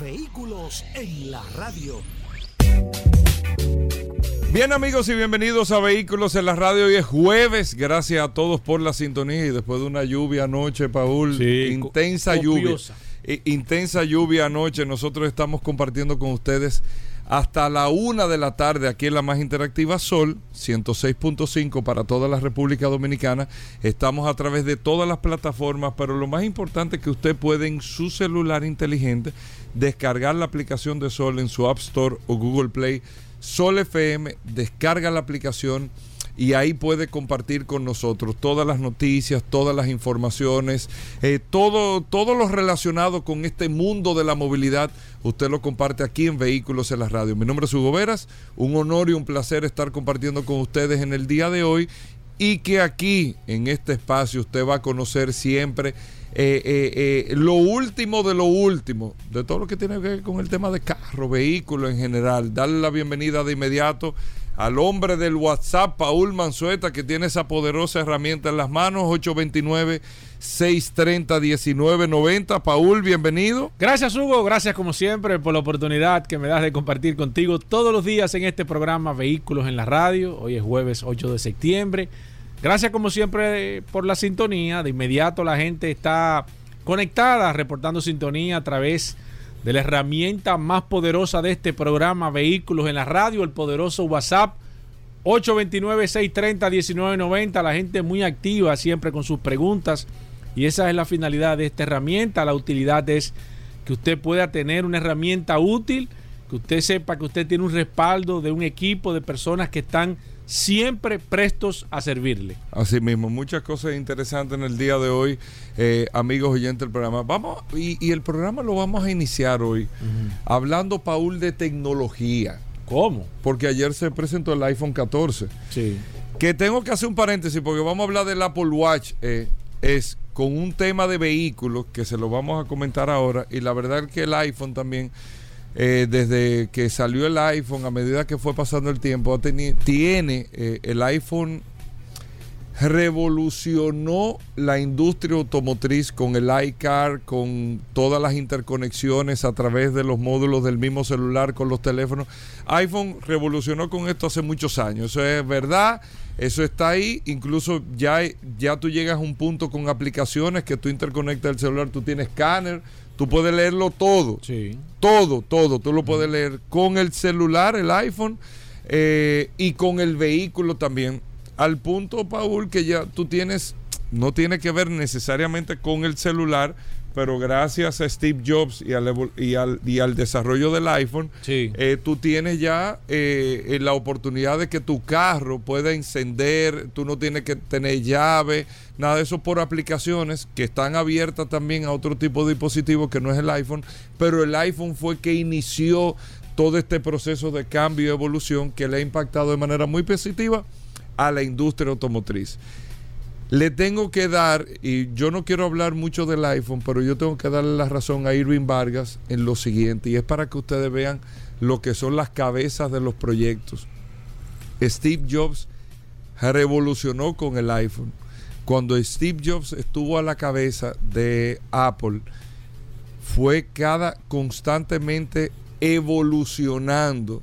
Vehículos en la radio. Bien amigos y bienvenidos a Vehículos en la Radio. Hoy es jueves. Gracias a todos por la sintonía y después de una lluvia anoche, Paul. intensa lluvia. Intensa lluvia anoche. Nosotros estamos compartiendo con ustedes hasta la una de la tarde aquí en la más interactiva Sol 106.5 para toda la República Dominicana. Estamos a través de todas las plataformas, pero lo más importante es que usted puede en su celular inteligente descargar la aplicación de Sol en su App Store o Google Play. Sol FM, descarga la aplicación y ahí puede compartir con nosotros todas las noticias, todas las informaciones, eh, todo, todo lo relacionado con este mundo de la movilidad. Usted lo comparte aquí en Vehículos en la Radio. Mi nombre es Hugo Veras, un honor y un placer estar compartiendo con ustedes en el día de hoy y que aquí en este espacio usted va a conocer siempre eh, eh, lo último de lo último, de todo lo que tiene que ver con el tema de carro, vehículo en general. Darle la bienvenida de inmediato al hombre del WhatsApp, Paul Manzueta, que tiene esa poderosa herramienta en las manos, 829-630-1990. Paul, bienvenido. Gracias, Hugo. Gracias, como siempre, por la oportunidad que me das de compartir contigo todos los días en este programa Vehículos en la Radio. Hoy es jueves 8 de septiembre. Gracias, como siempre, por la sintonía. De inmediato la gente está conectada, reportando sintonía a través de la herramienta más poderosa de este programa, Vehículos en la Radio, el poderoso WhatsApp 829-630-1990. La gente muy activa siempre con sus preguntas y esa es la finalidad de esta herramienta. La utilidad es que usted pueda tener una herramienta útil, que usted sepa que usted tiene un respaldo de un equipo de personas que están siempre prestos a servirle. Así mismo, muchas cosas interesantes en el día de hoy, eh, amigos oyentes del programa. Vamos, y, el programa lo vamos a iniciar hoy hablando, Paul, de tecnología. ¿Cómo? Porque ayer se presentó el iPhone 14. Sí. Que tengo que hacer un paréntesis porque vamos a hablar del Apple Watch. Eh, es con un tema de vehículos que se lo vamos a comentar ahora. Y la verdad es que el iPhone también eh, desde que salió el iPhone, a medida que fue pasando el tiempo, tiene eh, el iPhone revolucionó la industria automotriz con el iCar, con todas las interconexiones a través de los módulos del mismo celular con los teléfonos. iPhone revolucionó con esto hace muchos años, eso es verdad, eso está ahí, incluso ya, ya tú llegas a un punto con aplicaciones que tú interconectas el celular, tú tienes escáner, Tú puedes leerlo todo. Sí. Todo, todo. Tú lo puedes leer con el celular, el iPhone, eh, y con el vehículo también. Al punto, Paul, que ya tú tienes, no tiene que ver necesariamente con el celular, pero gracias a Steve Jobs y al, y al, y al desarrollo del iPhone, eh, tú tienes ya eh, la oportunidad de que tu carro pueda encender, tú no tienes que tener llave, nada de eso por aplicaciones que están abiertas también a otro tipo de dispositivos que no es el iPhone, pero el iPhone fue que inició todo este proceso de cambio y evolución que le ha impactado de manera muy positiva a la industria automotriz. Le tengo que dar, y yo no quiero hablar mucho del iPhone, pero yo tengo que darle la razón a Irving Vargas en lo siguiente, y es para que ustedes vean lo que son las cabezas de los proyectos. Steve Jobs revolucionó con el iPhone. Cuando Steve Jobs estuvo a la cabeza de Apple, fue cada constantemente evolucionando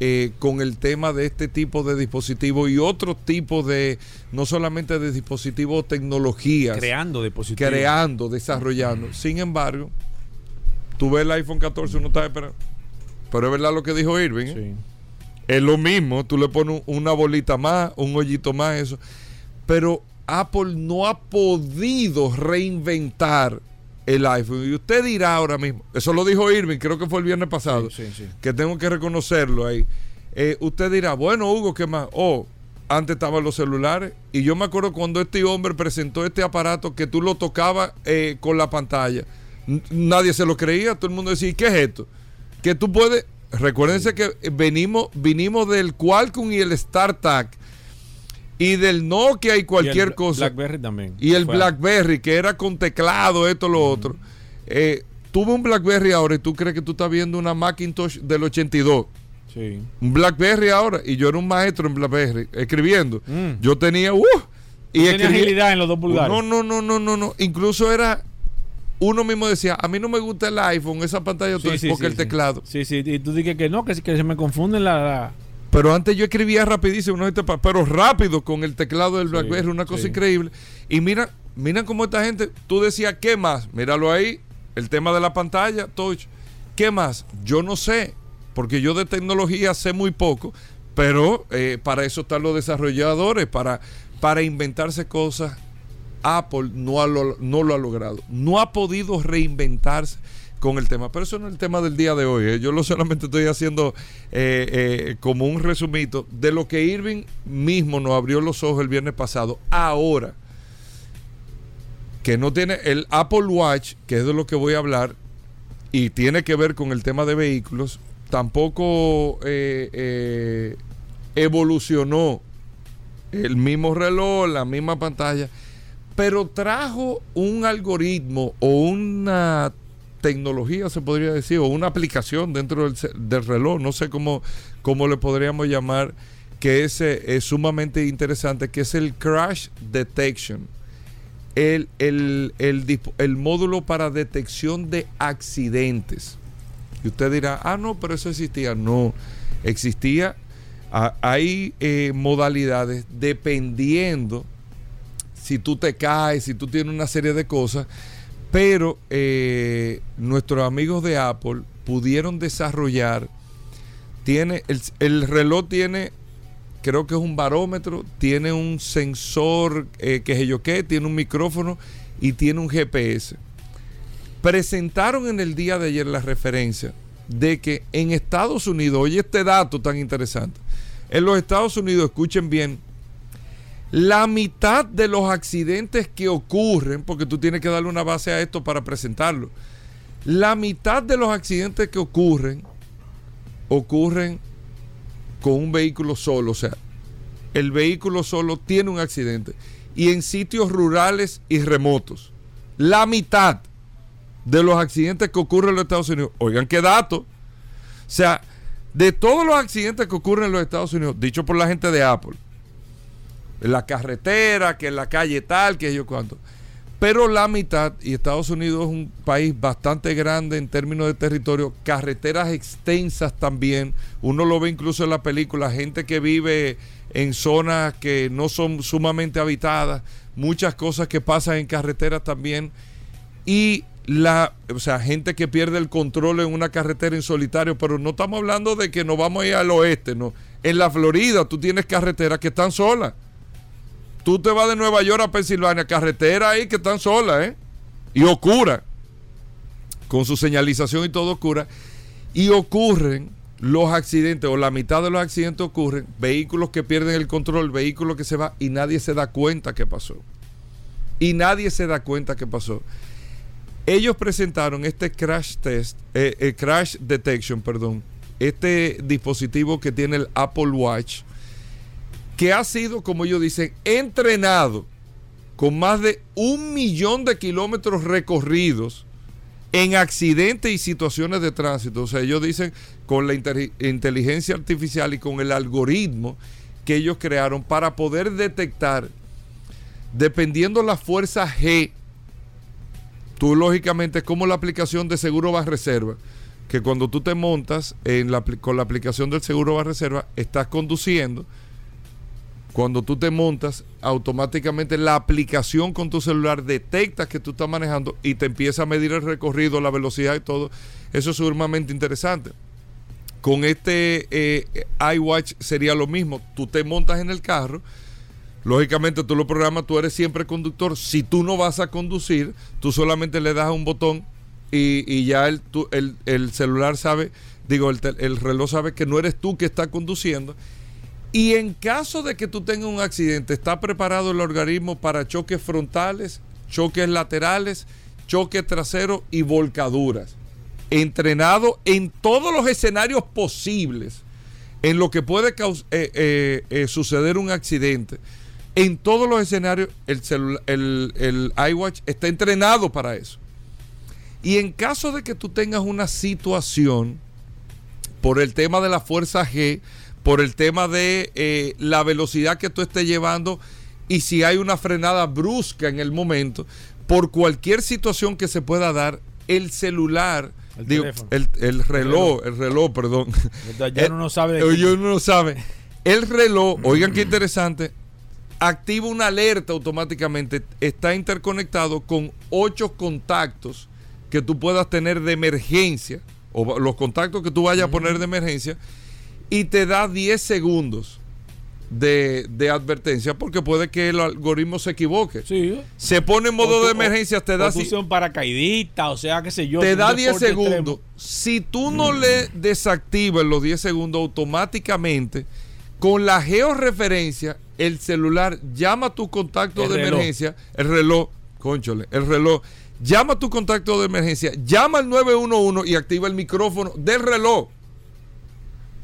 eh, con el tema de este tipo de dispositivos y otro tipo de, no solamente de dispositivos, tecnologías. Creando dispositivos. Creando, desarrollando. Sin embargo, tú ves el iPhone 14, uno está esperando. Pero es verdad lo que dijo Irving. ¿eh? Es lo mismo, tú le pones una bolita más, un hoyito más, eso. Pero Apple no ha podido reinventar el iPhone. Y usted dirá ahora mismo, eso lo dijo Irving, creo que fue el viernes pasado, que tengo que reconocerlo ahí. Eh, usted dirá, bueno, Hugo, ¿qué más? Oh, antes estaban los celulares. Y yo me acuerdo cuando este hombre presentó este aparato que tú lo tocabas eh, con la pantalla. N- Nadie se lo creía, todo el mundo decía, "¿Y ¿qué es esto? Que tú puedes, recuérdense que venimos, vinimos del Qualcomm y el StarTAC y del Nokia y cualquier Y el cosa. Blackberry también. Y el Fue- BlackBerry, que era con teclado, esto, lo otro. Eh, tuve un BlackBerry ahora y tú crees que tú estás viendo una Macintosh del 82. Sí. Un BlackBerry ahora. Y yo era un maestro en BlackBerry, escribiendo. Mm. Yo tenía... Uh, y Tenía escribía- agilidad en los dos pulgares. No, no, no, no, no, no. Incluso era... Uno mismo decía, a mí no me gusta el iPhone, esa pantalla Sí, porque el teclado. Sí, sí. Y tú dices que no, que, que se me confunden la... la- Pero antes yo escribía rapidísimo, no, pero rápido con el teclado del Sí, BlackBerry, una cosa sí. increíble. Y mira, mira cómo esta gente, tú decías, ¿qué más? Míralo ahí, el tema de la pantalla, touch. ¿Qué más? Yo no sé, porque yo de tecnología sé muy poco, pero eh, para eso están los desarrolladores, para, para inventarse cosas. Apple no, ha no lo ha logrado, no ha podido reinventarse con el tema. Pero eso no es el tema del día de hoy. ¿eh? Yo lo solamente estoy haciendo eh, eh, como un resumito de lo que Irving mismo nos abrió los ojos el viernes pasado. Ahora, que no tiene el Apple Watch, que es de lo que voy a hablar, y tiene que ver con el tema de vehículos, tampoco evolucionó el mismo reloj, la misma pantalla, pero trajo un algoritmo o una tecnología, se podría decir, o una aplicación dentro del, del reloj, no sé cómo, cómo le podríamos llamar, que es, eh, es sumamente interesante, que es el Crash Detection. El, el, el módulo para detección de accidentes. Y usted dirá, ah, no, pero eso existía. No, existía. Hay eh, modalidades dependiendo si tú te caes, si tú tienes una serie de cosas, pero eh, nuestros amigos de Apple pudieron desarrollar, tiene el, el reloj tiene, creo que es un barómetro, tiene un sensor, eh, que sé yo qué, tiene un micrófono y tiene un GPS. Presentaron en el día de ayer la referencia de que en Estados Unidos, oye este dato tan interesante, en los Estados Unidos, escuchen bien, la mitad de los accidentes que ocurren, porque tú tienes que darle una base a esto para presentarlo, la mitad de los accidentes que ocurren, ocurren con un vehículo solo, o sea, el vehículo solo tiene un accidente y en sitios rurales y remotos. La mitad de los accidentes que ocurren en los Estados Unidos, oigan qué dato, o sea, de todos los accidentes que ocurren en los Estados Unidos, dicho por la gente de Apple, en la carretera, que en la calle tal, que yo cuánto. Pero la mitad, y Estados Unidos es un país bastante grande en términos de territorio, carreteras extensas también. Uno lo ve incluso en la película, gente que vive en zonas que no son sumamente habitadas, muchas cosas que pasan en carreteras también. Y la, o sea, gente que pierde el control en una carretera en solitario, pero no estamos hablando de que nos vamos a ir al oeste, no. En la Florida tú tienes carreteras que están solas. Tú te vas de Nueva York a Pensilvania, carretera ahí que están solas, ¿eh? Y oscura. Con su señalización y todo oscura. Y ocurren los accidentes, o la mitad de los accidentes ocurren, vehículos que pierden el control, vehículos que se van y nadie se da cuenta que pasó. Y nadie se da cuenta que pasó. Ellos presentaron este crash test, eh, eh, crash detection, perdón, este dispositivo que tiene el Apple Watch, que ha sido, como ellos dicen, entrenado con más de un millón de kilómetros recorridos en accidentes y situaciones de tránsito. O sea, ellos dicen con la inteligencia artificial y con el algoritmo que ellos crearon para poder detectar, dependiendo la fuerza G, tú lógicamente es como la aplicación de seguro va reserva, que cuando tú te montas con la aplicación del seguro va reserva, estás conduciendo, cuando tú te montas, automáticamente la aplicación con tu celular detecta que tú estás manejando y te empieza a medir el recorrido, la velocidad y todo. Eso es sumamente interesante. Con este eh, iWatch sería lo mismo. Tú te montas en el carro, lógicamente tú lo programas, tú eres siempre conductor. Si tú no vas a conducir, tú solamente le das un botón y, ya el, celular sabe, digo, el, el reloj sabe que no eres tú que estás conduciendo. Y en caso de que tú tengas un accidente, está preparado el organismo para choques frontales, choques laterales, choque trasero y volcaduras. Entrenado en todos los escenarios posibles en lo que puede eh, eh, eh, suceder un accidente. En todos los escenarios el, el, el iWatch está entrenado para eso. Y en caso de que tú tengas una situación por el tema de la fuerza G, por el tema de eh, la velocidad que tú estés llevando y si hay una frenada brusca en el momento, por cualquier situación que se pueda dar, el celular, El digo, teléfono. el, el reloj, el reloj, perdón. Ya uno no sabe de Eh, uno no sabe. El reloj, oigan qué interesante, activa una alerta automáticamente. Está interconectado con ocho contactos que tú puedas tener de emergencia, o los contactos que tú vayas a poner de emergencia, y te da 10 segundos de, de advertencia, porque puede que el algoritmo se equivoque. Sí. Se pone en modo tú- de emergencia, te da un paracaidista, o sea, qué sé yo. te da 10 deporte segundos. extremo. Si tú no le desactivas los 10 segundos automáticamente, con la georreferencia, el celular llama a tu contacto El de reloj. emergencia, el reloj, conchole, el reloj, llama a tu contacto de emergencia, llama al 911 y activa el micrófono del reloj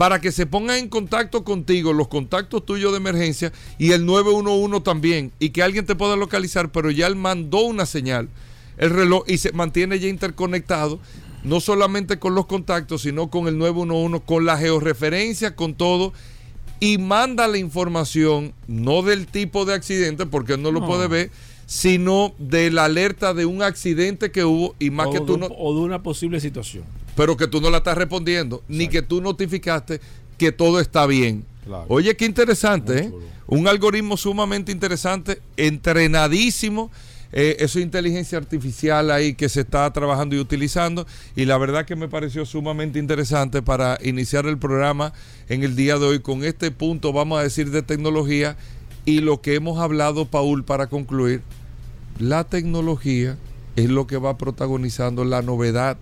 para que se pongan en contacto contigo los contactos tuyos de emergencia y el 911 también y que alguien te pueda localizar, pero ya él mandó una señal, el reloj y se mantiene ya interconectado no solamente con los contactos, sino con el 911, con la georreferencia, con todo y manda la información no del tipo de accidente porque él no lo No. puede ver, sino de la alerta de un accidente que hubo y más o, que tú de, no o de una posible situación. Pero que tú no la estás respondiendo, ni que tú notificaste que todo está bien. Claro. Oye, qué interesante, ¿eh? Un algoritmo sumamente interesante, entrenadísimo. eh, eso es inteligencia artificial ahí que se está trabajando y utilizando. Y la verdad que me pareció sumamente interesante para iniciar el programa en el día de hoy con este punto, vamos a decir, de tecnología. Y lo que hemos hablado, Paul, para concluir, la tecnología es lo que va protagonizando la novedad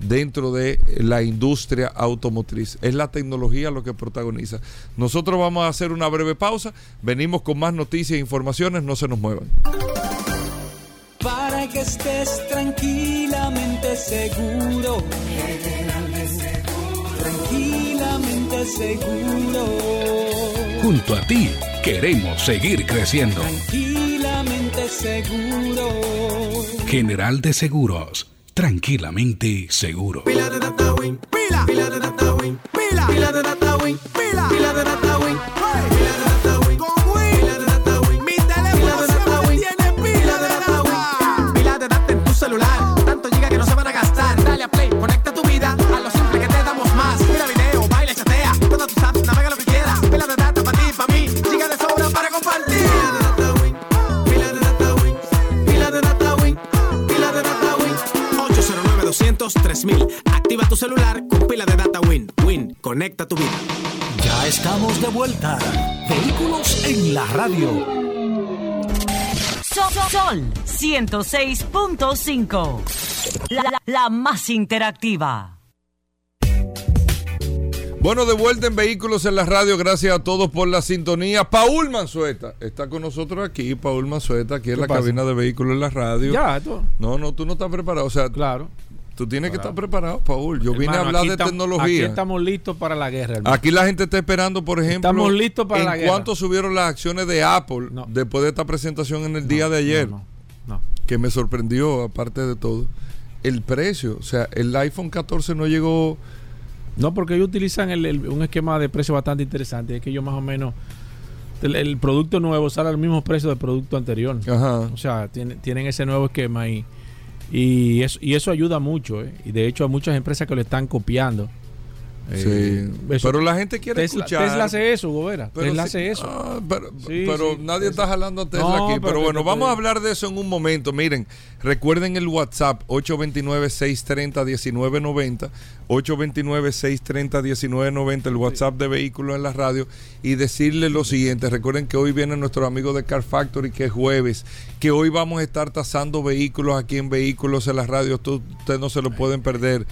dentro de la industria automotriz. Es la tecnología lo que protagoniza. Nosotros vamos a hacer una breve pausa, venimos con más noticias e informaciones, no se nos muevan. Para que estés tranquilamente seguro. Tranquilamente seguro. Junto a ti queremos seguir creciendo. Tranquilamente seguro. General de Seguros, tranquilamente seguro. Pila de data win, pila, pila de data win, pila, pila de data win, pila, pila de data win, hey, pila de data win, con win, pila de data win, mi teléfono siempre tiene pila de data win, pila de data en tu celular, tanto giga que no se van a gastar, dale a play, conecta tu vida a lo simple que te damos más, mira video, baila, chatea, todas tus apps, navega lo que quieras, pila de data para ti, para mí, giga de sobra 200 3000. Activa tu celular con pila de data Win. Win, conecta tu vida. Ya estamos de vuelta. Vehículos en la radio. Sol, Sol 106.5. La, la- la más interactiva. Bueno, de vuelta en Vehículos en la Radio, gracias a todos por la sintonía. Paul Manzueta está con nosotros aquí, Paul Manzueta, aquí en ¿Qué la pasa? cabina de Vehículos en la Radio. Ya, esto. No, no, tú no estás preparado, o sea, Claro. Tú tienes que estar preparado, Paul. Yo vine a hablar de tam- Aquí tecnología. estamos listos para la guerra, hermano. Aquí la gente está esperando, por ejemplo, Estamos listos para en la guerra. cuánto subieron las acciones de Apple No. después de esta presentación en el día de ayer, No, que me sorprendió, aparte de todo, el precio. O sea, el iPhone 14 no llegó. No, porque ellos utilizan el- el- un esquema de precio bastante interesante. Es que ellos más o menos. El, el producto nuevo sale al mismo precio del producto anterior. Ajá. O sea, tiene- tienen ese nuevo esquema y, y, eso, y eso ayuda mucho. ¿eh? Y de hecho, hay muchas empresas que lo están copiando. Sí. Eh, eso- pero la gente quiere Tesla, escuchar. Tesla hace eso, Gobera. Pero Tesla sí- hace eso. ah, pero Sí, pero sí, nadie Tesla. está jalando a Tesla No, aquí. pero bueno, vamos a hablar de eso en un momento. Miren, recuerden el WhatsApp 829-630-1990. 829-630-1990, el WhatsApp de vehículos en la radio. Y decirle lo siguiente: recuerden que hoy vienen nuestros amigos de Car Factory, que es jueves. Que hoy vamos a estar tasando vehículos aquí en Vehículos en la radio. Ustedes no se lo pueden perder.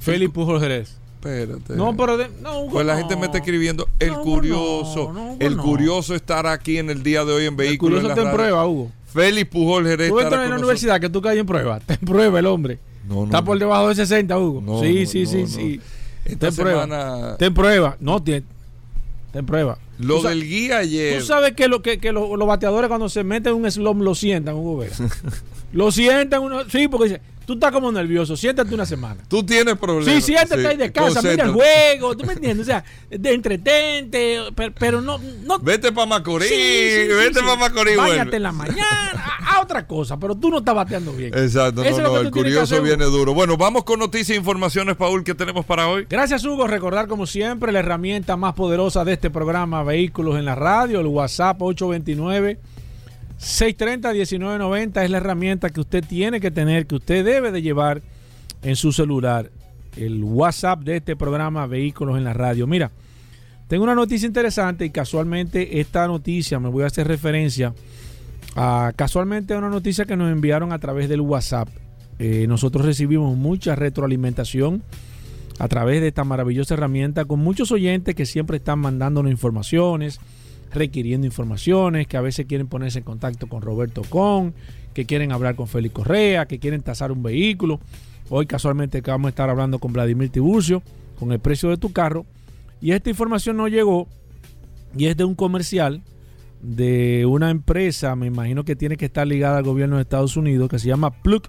Félix Pujol Jerez. Espérate. No, pero de- no, Hugo, Pues la no. gente me está escribiendo el No, curioso, el curioso estar aquí en el día de hoy en El vehículos curioso en está en prueba, Hugo. Félix Pujol Jerez Tú estará en la universidad que tú caes en prueba. En prueba el hombre. Está por debajo de 60, Hugo. Sí, sí, sí, sí. Esta prueba. semana- Está en prueba. No, tiene. Está en prueba. Lo del guía ayer. Tú sabes que, lo, que, que lo- los bateadores cuando se meten en un slum lo sientan, Hugo Vera. lo sientan. Uno, sí, porque dice, tú estás como nervioso. Siéntate una semana. Tú tienes problemas. Sí, siéntate Sí, ahí de casa, mira el juego, ¿tú me entiendes? O sea, de entretente, pero, pero no, no Vete para Macorís, Sí, sí, sí, vete para Macorís. Vuelve. en la mañana, a, a otra cosa, pero tú no estás bateando bien. Exacto, Eso no, no, el curioso viene duro. Bueno, vamos con noticias e informaciones, Paul, que tenemos para hoy. Gracias, Hugo. Recordar, como siempre, la herramienta más poderosa de este programa, Vehículos en la Radio, el WhatsApp 829-630-1990, es la herramienta que usted tiene que tener, que usted debe de llevar en su celular. El WhatsApp de este programa, Vehículos en la Radio. Mira, tengo una noticia interesante y casualmente esta noticia, me voy a hacer referencia a casualmente a una noticia que nos enviaron a través del WhatsApp. Eh, nosotros recibimos mucha retroalimentación a través de esta maravillosa herramienta con muchos oyentes que siempre están mandándonos informaciones, requiriendo informaciones, que a veces quieren ponerse en contacto con Roberto Con, que quieren hablar con Félix Correa, que quieren tasar un vehículo. Hoy casualmente vamos a estar hablando con Vladimir Tiburcio, con el precio de tu carro. Y esta información nos llegó y es de un comercial de una empresa, me imagino que tiene que estar ligada al gobierno de Estados Unidos, que se llama Plug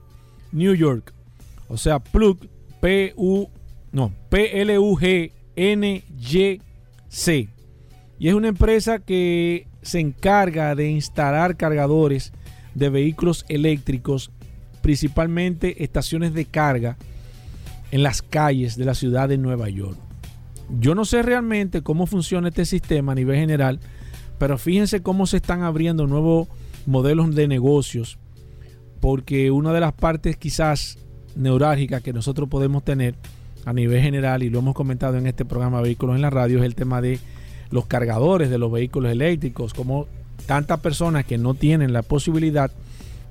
New York. O sea, Plug, P-U, no, P-L-U-G-N-Y-C. Y es una empresa que se encarga de instalar cargadores de vehículos eléctricos, principalmente estaciones de carga en las calles de la ciudad de Nueva York. Yo no sé realmente cómo funciona este sistema a nivel general, pero fíjense cómo se están abriendo nuevos modelos de negocios, porque una de las partes quizás neurálgicas que nosotros podemos tener a nivel general, y lo hemos comentado en este programa Vehículos en la Radio, es el tema de los cargadores de los vehículos eléctricos, como tantas personas que no tienen la posibilidad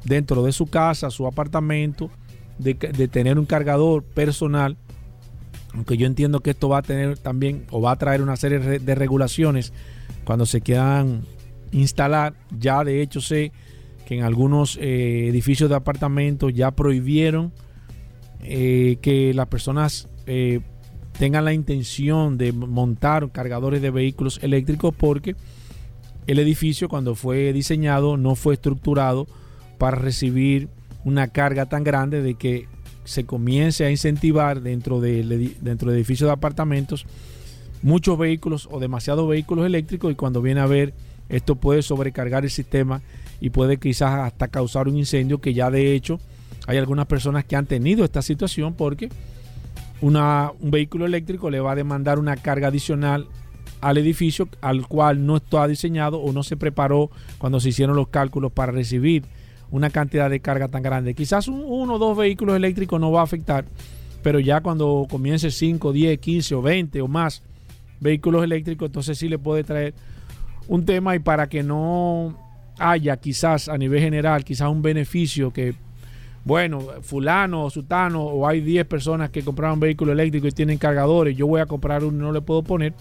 dentro de su casa, su apartamento, de, tener un cargador personal aunque yo entiendo que esto va a tener también o va a traer una serie de regulaciones cuando se quieran instalar. Ya de hecho sé que en algunos eh, edificios de apartamentos ya prohibieron eh, que las personas eh, tengan la intención de montar cargadores de vehículos eléctricos porque el edificio cuando fue diseñado no fue estructurado para recibir una carga tan grande de que se comience a incentivar dentro edi- dentro de de apartamentos muchos vehículos o demasiados vehículos eléctricos y cuando viene a ver esto puede sobrecargar el sistema y puede quizás hasta causar un incendio que ya de hecho hay algunas personas que han tenido esta situación porque una, un vehículo eléctrico le va a demandar una carga adicional al edificio al cual no está diseñado o no se preparó cuando se hicieron los cálculos para recibir una cantidad de carga tan grande. Quizás un- uno o dos vehículos eléctricos no va a afectar, pero ya cuando comience 5, 10, 15 o 20 o más vehículos eléctricos, entonces sí le puede traer un tema y para que no haya quizás a nivel general, quizás un beneficio que, bueno, fulano o sutano o hay 10 personas que compraron vehículo eléctrico y tienen cargadores, yo voy a comprar uno y no le puedo poner,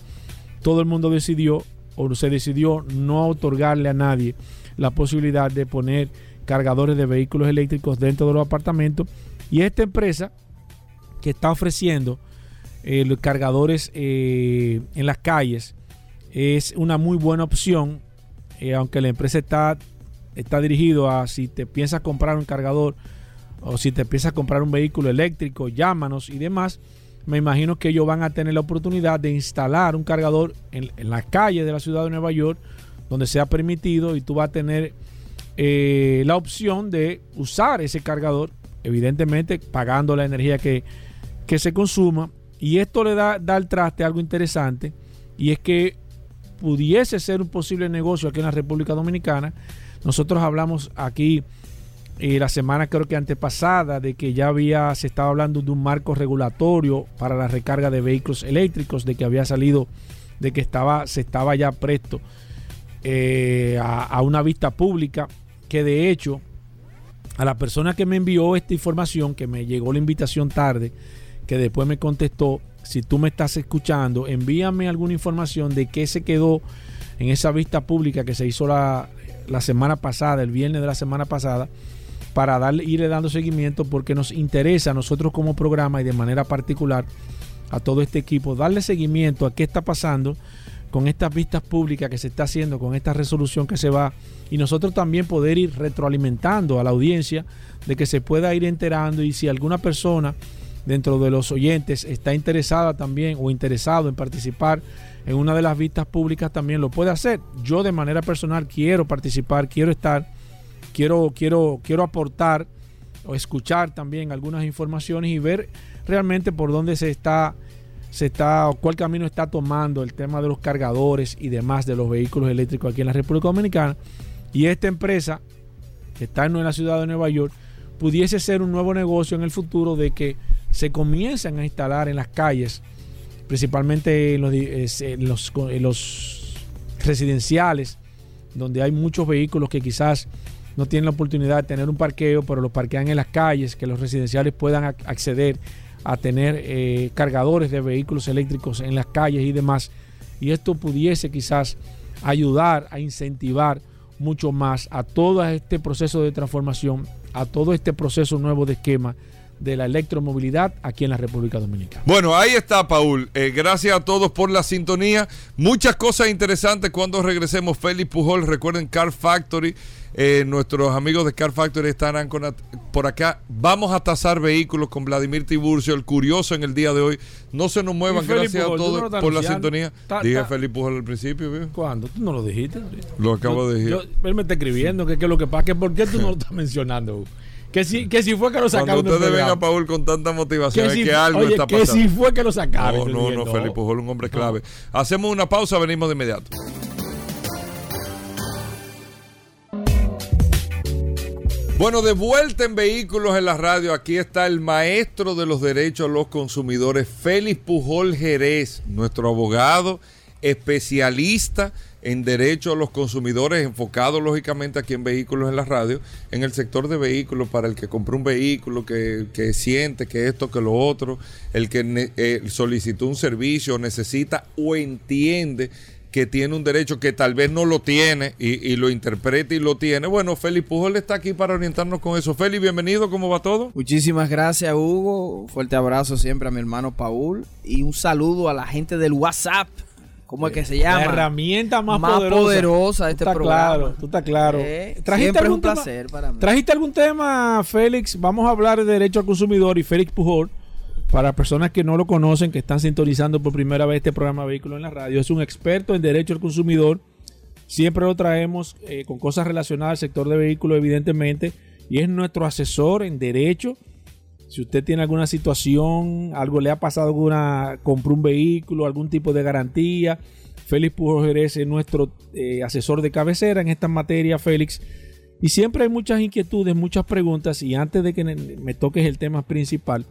todo el mundo decidió o se decidió no otorgarle a nadie la posibilidad de poner cargadores de vehículos eléctricos dentro de los apartamentos. Y esta empresa que está ofreciendo eh, los cargadores eh, en las calles es una muy buena opción eh, aunque la empresa está está a si te piensas comprar un cargador o si te piensas comprar un vehículo eléctrico llámanos y demás me imagino que ellos van a tener la oportunidad de instalar un cargador en, en las calles de la ciudad de Nueva York donde sea permitido y tú vas a tener eh, la opción de usar ese cargador, evidentemente pagando la energía que, que se consuma. Y esto le da, da al traste algo interesante y es que pudiese ser un posible negocio aquí en la República Dominicana. Nosotros hablamos aquí eh, la semana creo que antepasada de que ya había se estaba hablando de un marco regulatorio para la recarga de vehículos eléctricos, de que había salido, de que estaba se estaba ya presto eh, a, una vista pública, que de hecho a la persona que me envió esta información, que me llegó la invitación tarde, que después me contestó, si tú me estás escuchando, envíame alguna información de qué se quedó en esa vista pública que se hizo la, la semana pasada, el viernes de la semana pasada, para darle, irle dando seguimiento porque nos interesa a nosotros como programa y de manera particular a todo este equipo darle seguimiento a qué está pasando con estas vistas públicas que se está haciendo, con esta resolución que se va y nosotros también poder ir retroalimentando a la audiencia de que se pueda ir enterando y si alguna persona dentro de los oyentes está interesada también o interesado en participar en una de las vistas públicas también lo puede hacer. Yo de manera personal quiero participar, quiero estar, quiero, quiero, quiero aportar o escuchar también algunas informaciones y ver realmente por dónde se está, se está, cuál camino está tomando el tema de los cargadores y demás de los vehículos eléctricos aquí en la República Dominicana. Y esta empresa, que está en la ciudad de Nueva York, pudiese ser un nuevo negocio en el futuro de que se comiencen a instalar en las calles, principalmente en los, en los, en los residenciales, donde hay muchos vehículos que quizás no tienen la oportunidad de tener un parqueo, pero los parquean en las calles, que los residenciales puedan acceder a tener eh, cargadores de vehículos eléctricos en las calles y demás. Y esto pudiese quizás ayudar a incentivar mucho más a todo este proceso de transformación, a todo este proceso nuevo de esquema de la electromovilidad aquí en la República Dominicana. Bueno, ahí está, Paul. Eh, gracias a todos por la sintonía. Muchas cosas interesantes cuando regresemos. Félix Pujol, recuerden Car Factory. Eh, nuestros amigos de Car Factory estarán con, por acá. Vamos a tasar vehículos con Vladimir Tiburcio, el curioso en el día de hoy. No se nos muevan, gracias a todos por la sintonía. Dije Félix Pujol al principio. ¿bien? ¿Cuándo? ¿Tú no lo dijiste? Lo acabo de decir. él me está escribiendo que, es lo que pasa. Que ¿Por qué tú no lo estás mencionando? Que si, que si fue que lo sacaron Cuando ustedes ven a Paul con tanta motivación que, es que algo está pasando. Que si fue que lo sacaron. No, no, no, Felipe Pujol, un hombre clave. Hacemos una pausa, venimos de inmediato. Bueno, de vuelta en Vehículos en la Radio, aquí está el maestro de los derechos a los consumidores, Félix Pujol Jerez, nuestro abogado, especialista en derecho a los consumidores, enfocado lógicamente aquí en vehículos en la radio, en el sector de vehículos, para el que compró un vehículo, que, que siente que esto, que lo otro, el que eh, solicitó un servicio, necesita o entiende que tiene un derecho que tal vez no lo tiene y, y, lo interprete y lo tiene. Bueno, Félix Pujol está aquí para orientarnos con eso. Félix, bienvenido, ¿cómo va todo? Muchísimas gracias, Hugo. Fuerte abrazo siempre a mi hermano Paul y un saludo a la gente del WhatsApp ¿Cómo es que se llama? La herramienta más, poderosa. de este tú programa. Claro, tú estás claro. Eh, ¿Trajiste algún un placer tema, para mí. ¿Trajiste algún tema, Félix? Vamos a hablar de derecho al consumidor y Félix Pujol. Para personas que no lo conocen, que están sintonizando por primera vez este programa Vehículo en la Radio, es un experto en derecho al consumidor. Siempre lo traemos eh, con cosas relacionadas al sector de vehículos, evidentemente, y es nuestro asesor en derecho si usted tiene alguna situación, algo le ha pasado, alguna, compró un vehículo, algún tipo de garantía, Félix Pujol Jerez es nuestro eh, asesor de cabecera en esta materia, Félix. Y siempre hay muchas inquietudes, muchas preguntas. Y antes de que me toques el tema principal,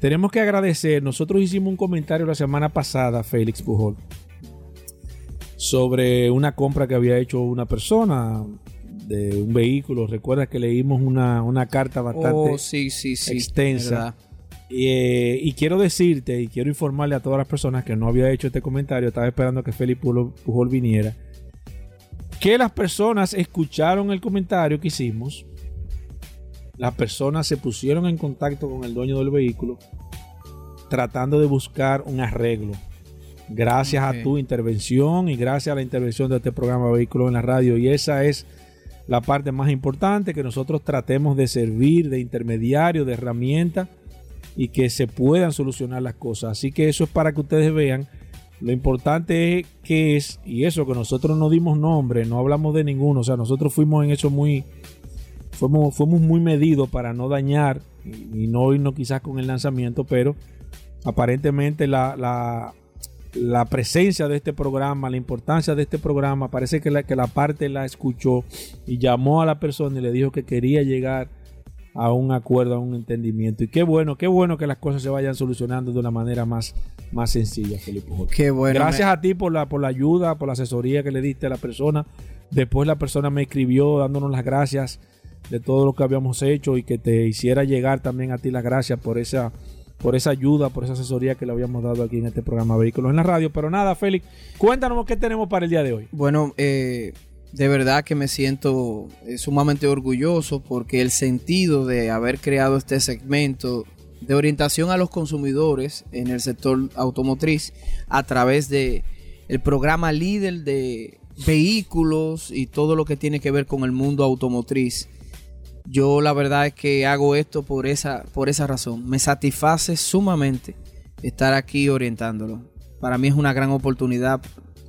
tenemos que agradecer. Nosotros hicimos un comentario la semana pasada, Félix Pujol, sobre una compra que había hecho una persona, de un vehículo. Recuerda que leímos una, una carta bastante oh, sí, sí, sí, extensa. Y, eh, y, quiero decirte y quiero informarle a todas las personas que no había hecho este comentario, estaba esperando que Felipe Pujol viniera, que las personas escucharon el comentario que hicimos, las personas se pusieron en contacto con el dueño del vehículo tratando de buscar un arreglo. Gracias a tu intervención y gracias a la intervención de este programa Vehículos en la Radio. Y esa es la parte más importante, que nosotros tratemos de servir de intermediario, de herramienta y que se puedan solucionar las cosas. Así que eso es para que ustedes vean. Lo importante es que es, y eso que nosotros no dimos nombre, no hablamos de ninguno, o sea, nosotros fuimos en eso muy, fuimos, fuimos muy medidos para no dañar y, no irnos quizás con el lanzamiento, pero aparentemente la, la, la presencia de este programa, la importancia de este programa, parece que la, que la parte la escuchó y llamó a la persona y le dijo que quería llegar a un acuerdo, a un entendimiento. Y qué bueno, qué bueno que las cosas se vayan solucionando de una manera más, más sencilla, Felipe. Qué bueno. Gracias a ti por la, por la ayuda, por la asesoría que le diste a la persona. Después la persona me escribió dándonos las gracias de todo lo que habíamos hecho y que te hiciera llegar también a ti las gracias por esa por esa ayuda, por esa asesoría que le habíamos dado aquí en este programa Vehículos en la Radio. Pero nada, Félix, cuéntanos qué tenemos para el día de hoy. Bueno, eh, De verdad que me siento eh, sumamente orgulloso porque el sentido de haber creado este segmento de orientación a los consumidores en el sector automotriz a través de el programa líder de vehículos y todo lo que tiene que ver con el mundo automotriz. Yo la verdad es que hago esto por esa, por esa razón. Me satisface sumamente estar aquí orientándolo. Para mí es una gran oportunidad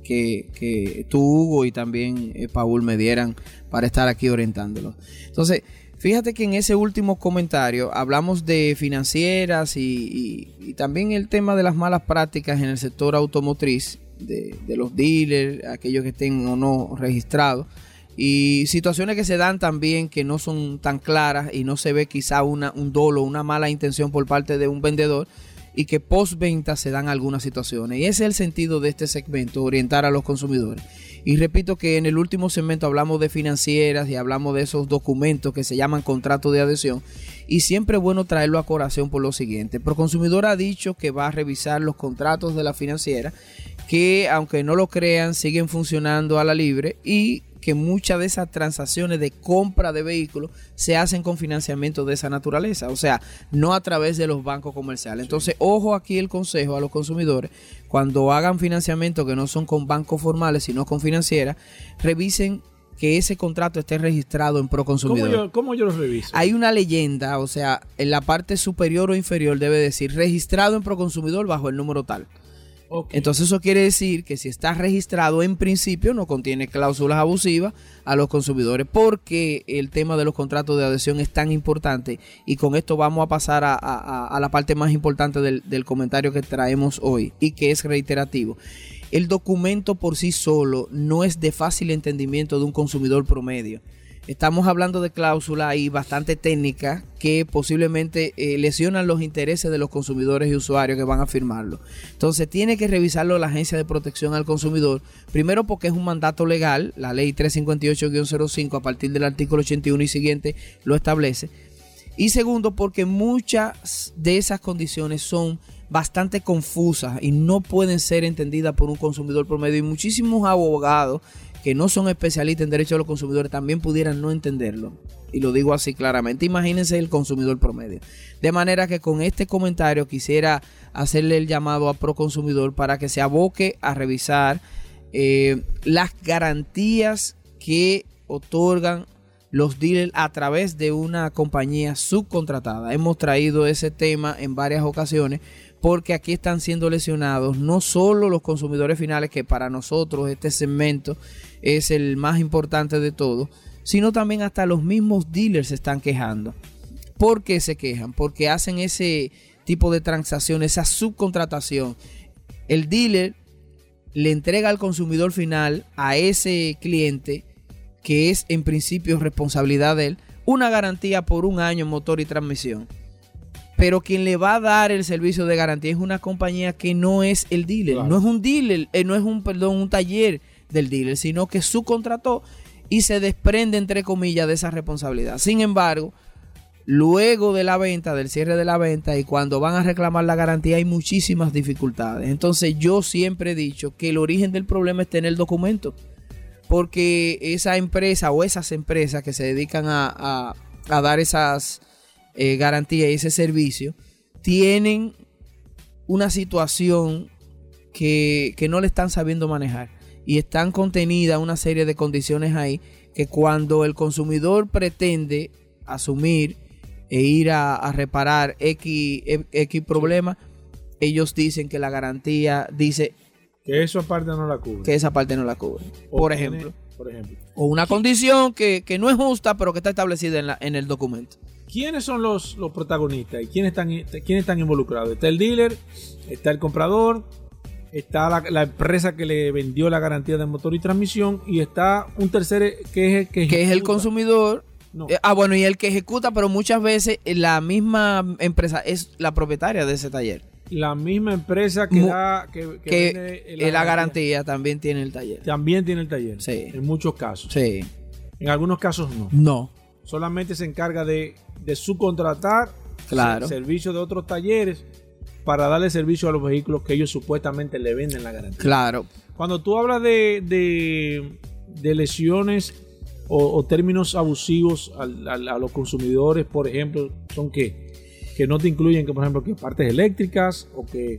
que, que tú, Hugo, y también eh, Paul me dieran para estar aquí orientándolo. Entonces, fíjate que en ese último comentario hablamos de financieras y, y- también el tema de las malas prácticas en el sector automotriz, de, de los dealers, aquellos que estén o no registrados. Y situaciones que se dan también que no son tan claras y no se ve quizá una, un dolo, una mala intención por parte de un vendedor y que postventa se dan algunas situaciones. Y ese es el sentido de este segmento, orientar a los consumidores. Y repito que en el último segmento hablamos de financieras y hablamos de esos documentos que se llaman contratos de adhesión. Y siempre es bueno traerlo a corazón por lo siguiente. Proconsumidor ha dicho que va a revisar los contratos de la financiera, que aunque no lo crean, siguen funcionando a la libre y que muchas de esas transacciones de compra de vehículos se hacen con financiamiento de esa naturaleza, o sea, no a través de los bancos comerciales. Entonces, ojo aquí el consejo a los consumidores, cuando hagan financiamiento que no son con bancos formales, sino con financieras, revisen que ese contrato esté registrado en ¿Cómo Proconsumidor. yo, ¿Cómo yo lo reviso? Hay una leyenda, o sea, en la parte superior o inferior debe decir registrado en Proconsumidor bajo el número tal. Entonces eso quiere decir que si está registrado en principio no contiene cláusulas abusivas a los consumidores porque el tema de los contratos de adhesión es tan importante y con esto vamos a pasar a, la parte más importante del comentario que traemos hoy y que es reiterativo. El documento por sí solo no es de fácil entendimiento de un consumidor promedio. Estamos hablando de cláusulas ahí bastante técnicas que posiblemente eh, lesionan los intereses de los consumidores y usuarios que van a firmarlo. Entonces tiene que revisarlo la Agencia de Protección al Consumidor, primero porque es un mandato legal, la ley 358-05 a partir del artículo 81 y siguiente lo establece. Y segundo, porque muchas de esas condiciones son bastante confusas y no pueden ser entendidas por un consumidor promedio. Y muchísimos abogados que no son especialistas en derecho a los consumidores también pudieran no entenderlo. Y lo digo así claramente. Imagínense el consumidor promedio. De manera que con este comentario quisiera hacerle el llamado a Proconsumidor para que se aboque a revisar eh, las garantías que otorgan los dealers a través de una compañía subcontratada. Hemos traído ese tema en varias ocasiones porque aquí están siendo lesionados no solo los consumidores finales, que para nosotros este segmento es el más importante de todo, sino también hasta los mismos dealers se están quejando. ¿Por qué se quejan? Porque hacen ese tipo de transacción, esa subcontratación. El dealer le entrega al consumidor final, a ese cliente, que es en principio responsabilidad de él, una garantía por un año motor y transmisión. Pero quien le va a dar el servicio de garantía es una compañía que no es el dealer, Claro. no es un dealer, eh, no es un perdón, un taller del dealer, sino que subcontrató y se desprende entre comillas de esa responsabilidad. Sin embargo, luego de la venta, del cierre de la venta y cuando van a reclamar la garantía hay muchísimas dificultades. Entonces yo siempre he dicho que el origen del problema está en el documento. Porque esa empresa o esas empresas que se dedican a, a- a dar esas eh, garantías y ese servicio tienen una situación que, que no le están sabiendo manejar. Y están contenidas una serie de condiciones ahí que cuando el consumidor pretende asumir e ir a, a reparar X, X problema, ellos dicen que la garantía dice Que eso aparte no la cubre. que esa parte no la cubre. O Por tiene- ejemplo. Por ejemplo. O una condición que, que no es justa, pero que está establecida en, la- en el documento. ¿Quiénes son los, los protagonistas y quiénes están, quiénes están involucrados? Está el dealer, está el comprador, está la, la empresa que le vendió la garantía de motor y transmisión y está un tercer que es el que, Que es el consumidor. No. Eh, ah, bueno, y el que ejecuta, pero muchas veces la misma empresa es la propietaria de ese taller. La misma empresa que Mu- da que, que Que vende la garantía también tiene el taller. también tiene el taller. Sí. En muchos casos. Sí. En algunos casos no. No. Solamente se encarga de, de subcontratar Claro. servicios de otros talleres para darle servicio a los vehículos que ellos supuestamente le venden la garantía. Claro. Cuando tú hablas de, de, de lesiones o, o términos abusivos al- a los consumidores, por ejemplo, son que que no te incluyen que por ejemplo que partes eléctricas o que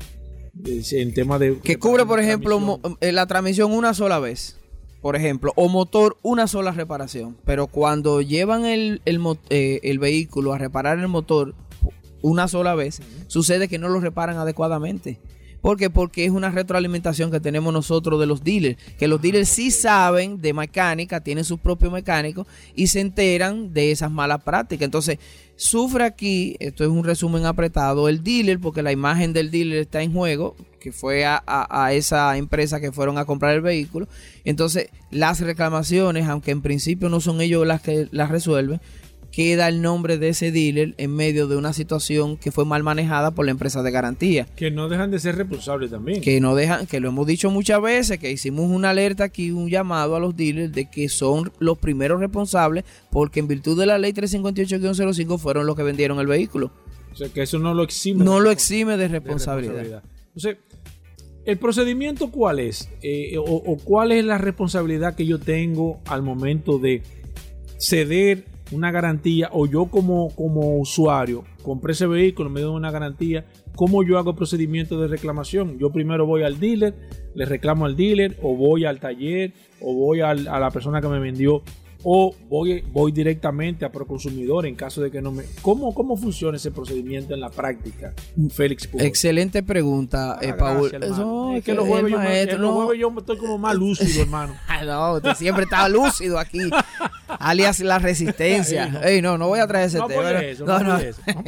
eh, en tema de Que cubre, por ejemplo, eh, la transmisión una sola vez, por ejemplo, o motor una sola reparación. Pero cuando llevan el, el, eh, el vehículo a reparar el motor una sola vez, sucede que no lo reparan adecuadamente. ¿Por qué? Porque es una retroalimentación que tenemos nosotros de los dealers. Que los dealers sí saben de mecánica, tienen sus propios mecánicos y se enteran de esas malas prácticas. Entonces, sufre aquí, esto es un resumen apretado, el dealer, porque la imagen del dealer está en juego, que fue a, a- a esa empresa que fueron a comprar el vehículo. Entonces, las reclamaciones, aunque en principio no son ellos las que las resuelven, queda el nombre de ese dealer en medio de una situación que fue mal manejada por la empresa de garantía. que no dejan de ser responsables también. Que no dejan, que lo hemos dicho muchas veces, que hicimos una alerta aquí, un llamado a los dealers de que son los primeros responsables, porque en virtud de la ley 358-05 fueron los que vendieron el vehículo. O sea, que eso no lo exime. No de lo exime de de responsabilidad. Entonces, ¿el procedimiento cuál es? Eh, o, o cuál es la responsabilidad que yo tengo al momento de ceder una garantía o yo como, como usuario compré ese vehículo, me dio una garantía, ¿cómo yo hago el procedimiento de reclamación? Yo primero voy al dealer, le reclamo al dealer o voy al taller o voy a la persona que me vendió o voy, voy directamente a Proconsumidor en caso de que no me... ¿Cómo, cómo funciona ese procedimiento en la práctica, Félix Pujol? Excelente pregunta, eh, Ah, Paul. gracias. Eso, es que los jueves, yo, maestro, no. yo estoy como más lúcido, hermano. Ah, no, usted siempre está lúcido aquí. Alias la resistencia. Ey, no. Ey, no, no voy a traer ese No tema. eso, no eso, no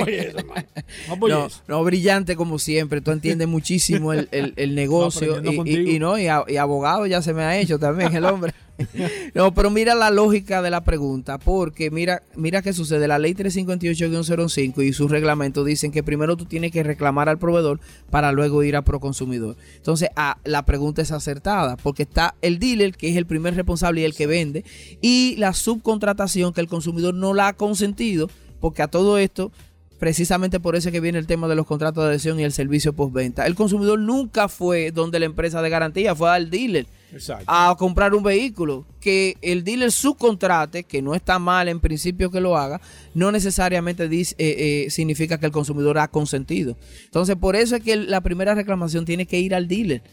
eso, hermano. No No, eso. no, brillante como siempre. Tú entiendes muchísimo el, el- el negocio y, y- contigo. y no, y, a- y abogado ya se me ha hecho también el hombre. No, pero mira la lógica de la pregunta, porque mira, mira qué sucede. La ley 358-05 y sus reglamentos dicen que primero tú tienes que reclamar al proveedor para luego ir a Proconsumidor. Entonces, ah, la pregunta es acertada, porque está el dealer, que es el primer responsable y el que vende, y la subcontratación que el consumidor no la ha consentido, porque a todo esto Precisamente por eso es que viene el tema de los contratos de adhesión y el servicio postventa. El consumidor nunca fue donde la empresa de garantía, fue al dealer Exacto. a comprar un vehículo. Que el dealer subcontrate, que no está mal en principio que lo haga, no necesariamente dice- eh, eh, significa que el consumidor ha consentido. Entonces, por eso es que la primera reclamación tiene que ir al dealer.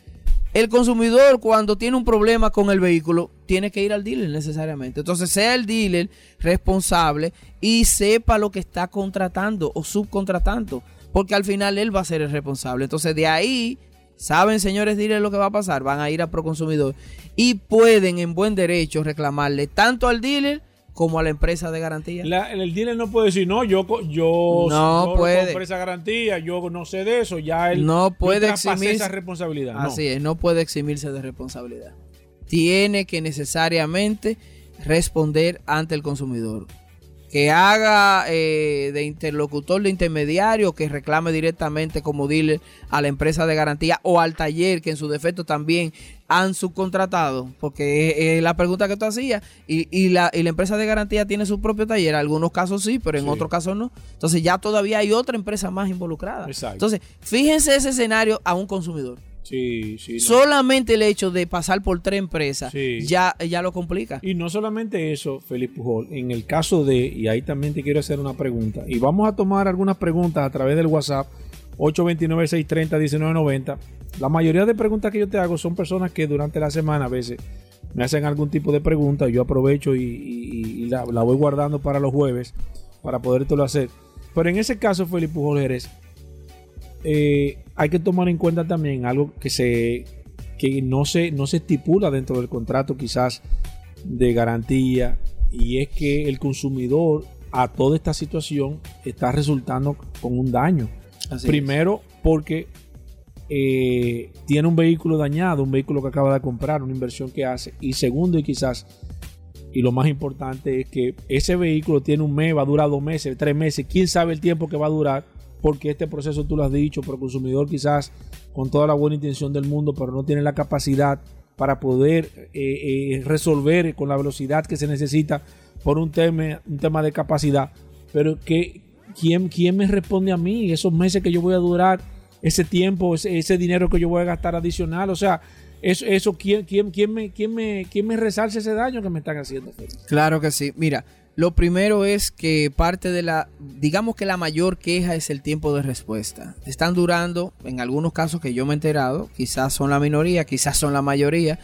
El consumidor cuando tiene un problema con el vehículo tiene que ir al dealer necesariamente. Entonces sea el dealer responsable y sepa lo que está contratando o subcontratando. Porque al final él va a ser el responsable. Entonces de ahí, saben señores dealers lo que va a pasar. Van a ir a Proconsumidor y pueden en buen derecho reclamarle tanto al dealer como a la empresa de garantía. La- el dealer no puede decir, no, yo, yo, No yo puede. compré esa garantía, yo no sé de eso, ya él No puede eximirse. esa responsabilidad. no. Así es, no puede eximirse de responsabilidad. Tiene que necesariamente responder ante el consumidor. Que haga eh, de interlocutor, de intermediario, que reclame directamente como dealer a la empresa de garantía o al taller, que en su defecto también han subcontratado, porque es, la pregunta que tú hacías, y, y la, y la empresa de garantía tiene su propio taller, en algunos casos sí, pero en Sí. otros casos no. Entonces ya todavía hay otra empresa más involucrada. Exacto. Entonces, fíjense ese escenario a un consumidor. Sí, sí. no. Solamente el hecho de pasar por tres empresas Sí. ya, ya lo complica. Y no solamente eso, Felipe Pujol, en el caso de, y ahí también te quiero hacer una pregunta, y vamos a tomar algunas preguntas a través del WhatsApp 829-630-1990. La mayoría de preguntas que yo te hago son personas que durante la semana a veces me hacen algún tipo de pregunta, yo aprovecho y, la voy guardando para los jueves para podértelo hacer. Pero en ese caso, Felipe Pujol Jerez, eh, hay que tomar en cuenta también algo que se que no se, no se estipula dentro del contrato quizás de garantía y es que el consumidor a toda esta situación está resultando con un daño. Primero porque eh, tiene un vehículo dañado, un vehículo que acaba de comprar, una inversión que hace. Y segundo y quizás, y lo más importante es que ese vehículo tiene un mes, va a durar dos meses, tres meses, quién sabe el tiempo que va a durar, porque este proceso tú lo has dicho, pero el consumidor quizás con toda la buena intención del mundo, pero no tiene la capacidad para poder eh, eh, resolver con la velocidad que se necesita por un tema, un tema de capacidad. Pero que, ¿quién, ¿quién me responde a mí esos meses que yo voy a durar, ese tiempo, ese, ese dinero que yo voy a gastar adicional? O sea, eso, eso ¿quién, quién, quién, me, quién, me, ¿quién me resalce ese daño que me están haciendo? Claro que sí. Mira, lo primero es que parte de la, digamos que la mayor queja es el tiempo de respuesta. Están durando, en algunos casos que yo me he enterado, quizás son la minoría, quizás son la mayoría,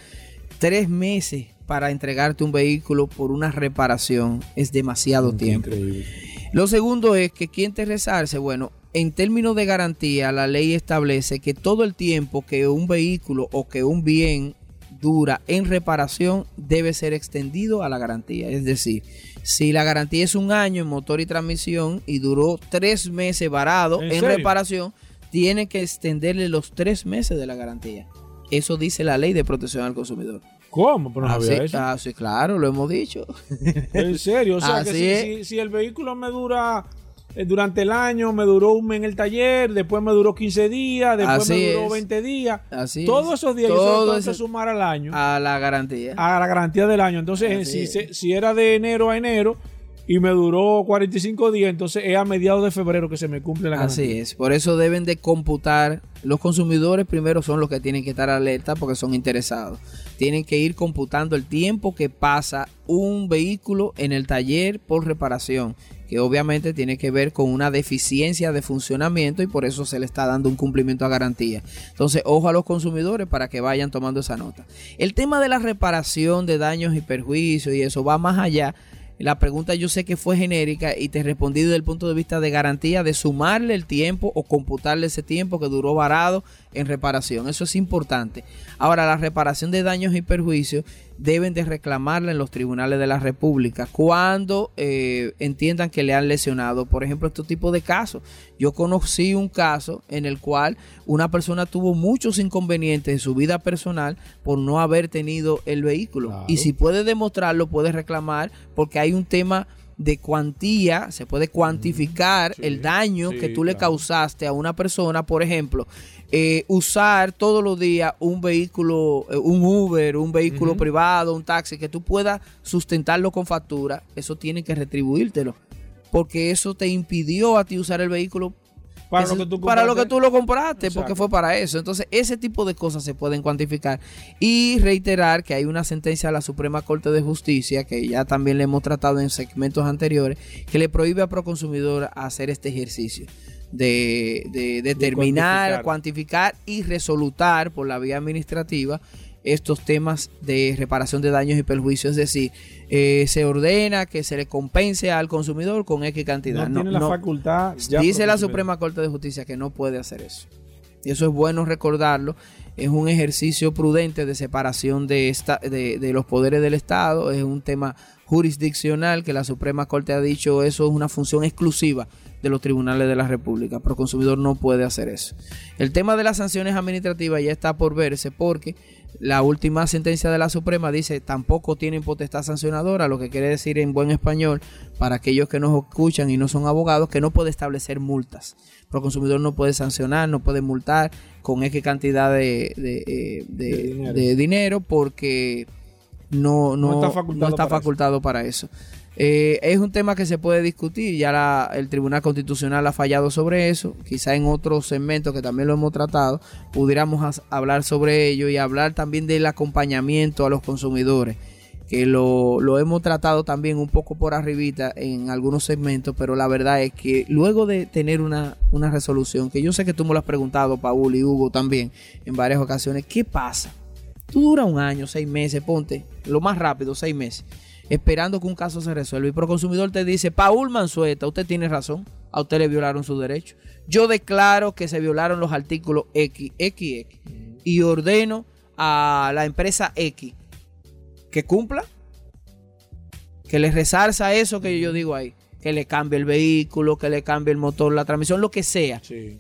tres meses para entregarte un vehículo por una reparación es demasiado tiempo. Lo segundo es que quien te resarce, bueno, en términos de garantía, la ley establece que todo el tiempo que un vehículo o que un bien dura en reparación debe ser extendido a la garantía. Es decir, si la garantía es un año en motor y transmisión y duró tres meses varado ¿En reparación, tiene que extenderle los tres meses de la garantía. Eso dice la ley de protección al consumidor. ¿Cómo? Pero no Así, sabía eso. ah, sí, claro, lo hemos dicho. En serio, o sea, que si, es. si- si el vehículo me dura eh, durante el año, me duró un mes en el taller, después me duró 15 días, después Así me duró es. 20 días. Así Todos es. esos días yo Todo solo que ese- sumar al año, a la garantía. a la garantía del año. Entonces, si, si era de enero a enero y me duró 45 días, entonces es a mediados de febrero que se me cumple la garantía. Así es, por eso deben de computar. Los consumidores primero son los que tienen que estar alerta porque son interesados. Tienen que ir computando el tiempo que pasa un vehículo en el taller por reparación, que obviamente tiene que ver con una deficiencia de funcionamiento y por eso se le está dando un cumplimiento a garantía. Entonces, ojo a los consumidores para que vayan tomando esa nota. El tema de la reparación de daños y perjuicios y eso va más allá. La pregunta yo sé que fue genérica y te respondí desde el punto de vista de garantía de sumarle el tiempo o computarle ese tiempo que duró varado en reparación. Eso es importante. Ahora, la reparación de daños y perjuicios deben de reclamarla en los tribunales de la República cuando eh, entiendan que le han lesionado. Por ejemplo, este tipo de casos. Yo conocí un caso en el cual una persona tuvo muchos inconvenientes en su vida personal por no haber tenido el vehículo. Claro. Y si puede demostrarlo, puede reclamar porque hay un tema de cuantía, se puede cuantificar sí, el daño sí, que tú le causaste a una persona, por ejemplo, eh, usar todos los días un vehículo, eh, un Uber, un vehículo privado, un taxi, que tú puedas sustentarlo con factura, eso tiene que retribuírtelo, porque eso te impidió a ti usar el vehículo Para lo que tú para lo que compraste. tú lo compraste, Exacto. porque fue para eso. Entonces, ese tipo de cosas se pueden cuantificar. Y reiterar que hay una sentencia de la Suprema Corte de Justicia, que ya también le hemos tratado en segmentos anteriores, que le prohíbe a Proconsumidor hacer este ejercicio. De, de determinar, cuantificar. cuantificar y resolutar por la vía administrativa estos temas de reparación de daños y perjuicios. Es decir, eh, se ordena que se le compense al consumidor con X cantidad. No, tiene la facultad. ya Dice la. Suprema Corte de Justicia que no puede hacer eso. Y eso es bueno recordarlo. Es un ejercicio prudente de separación de, esta, de, de los poderes del Estado. Es un tema jurisdiccional que la Suprema Corte ha dicho eso es una función exclusiva de los tribunales de la República. Pero el consumidor no puede hacer eso. El tema de las sanciones administrativas ya está por verse porque la última sentencia de la Suprema dice tampoco tienen potestad sancionadora, lo que quiere decir en buen español para aquellos que nos escuchan y no son abogados que no puede establecer multas. Pero el consumidor no puede sancionar, no puede multar con X cantidad de, de, eh, de- De dinero. porque no, no, No está no facultado está para eso. facultado para eso. Eh, es un tema que se puede discutir, ya la- el Tribunal Constitucional ha fallado sobre eso, quizá en otros segmentos que también lo hemos tratado, pudiéramos hablar sobre ello y hablar también del acompañamiento a los consumidores, que lo, hemos tratado también un poco por arribita en algunos segmentos, pero la verdad es que luego de tener una, una resolución, que yo sé que tú me lo has preguntado, Paul y Hugo también, en varias ocasiones, ¿qué pasa? Tú dura un año, seis meses, ponte, lo más rápido, seis meses, esperando que un caso se resuelva. Y el consumidor te dice, Paul Mansueta, usted tiene razón, a usted le violaron su derecho. Yo declaro que se violaron los artículos X, X, X, y ordeno a la empresa X que cumpla, que le resarza eso que yo digo ahí, que le cambie el vehículo, que le cambie el motor, la transmisión, lo que sea. Sí.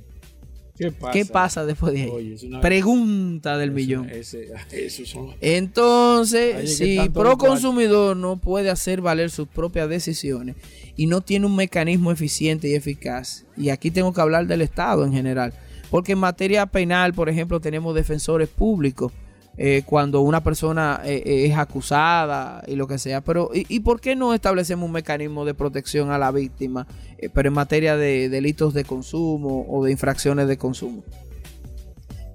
¿Qué pasa? ¿Qué pasa después de ahí? Oye, es una- Pregunta del millón. ese- eso son- Entonces, si están todos pro igual. consumidor no puede hacer valer sus propias decisiones y no tiene un mecanismo eficiente y eficaz, y aquí tengo que hablar del Estado en general, porque en materia penal, por ejemplo, tenemos defensores públicos eh, cuando una persona eh, eh, es acusada y lo que sea, pero ¿y, y por qué no establecemos un mecanismo de protección a la víctima, eh, pero en materia de delitos de consumo o de infracciones de consumo?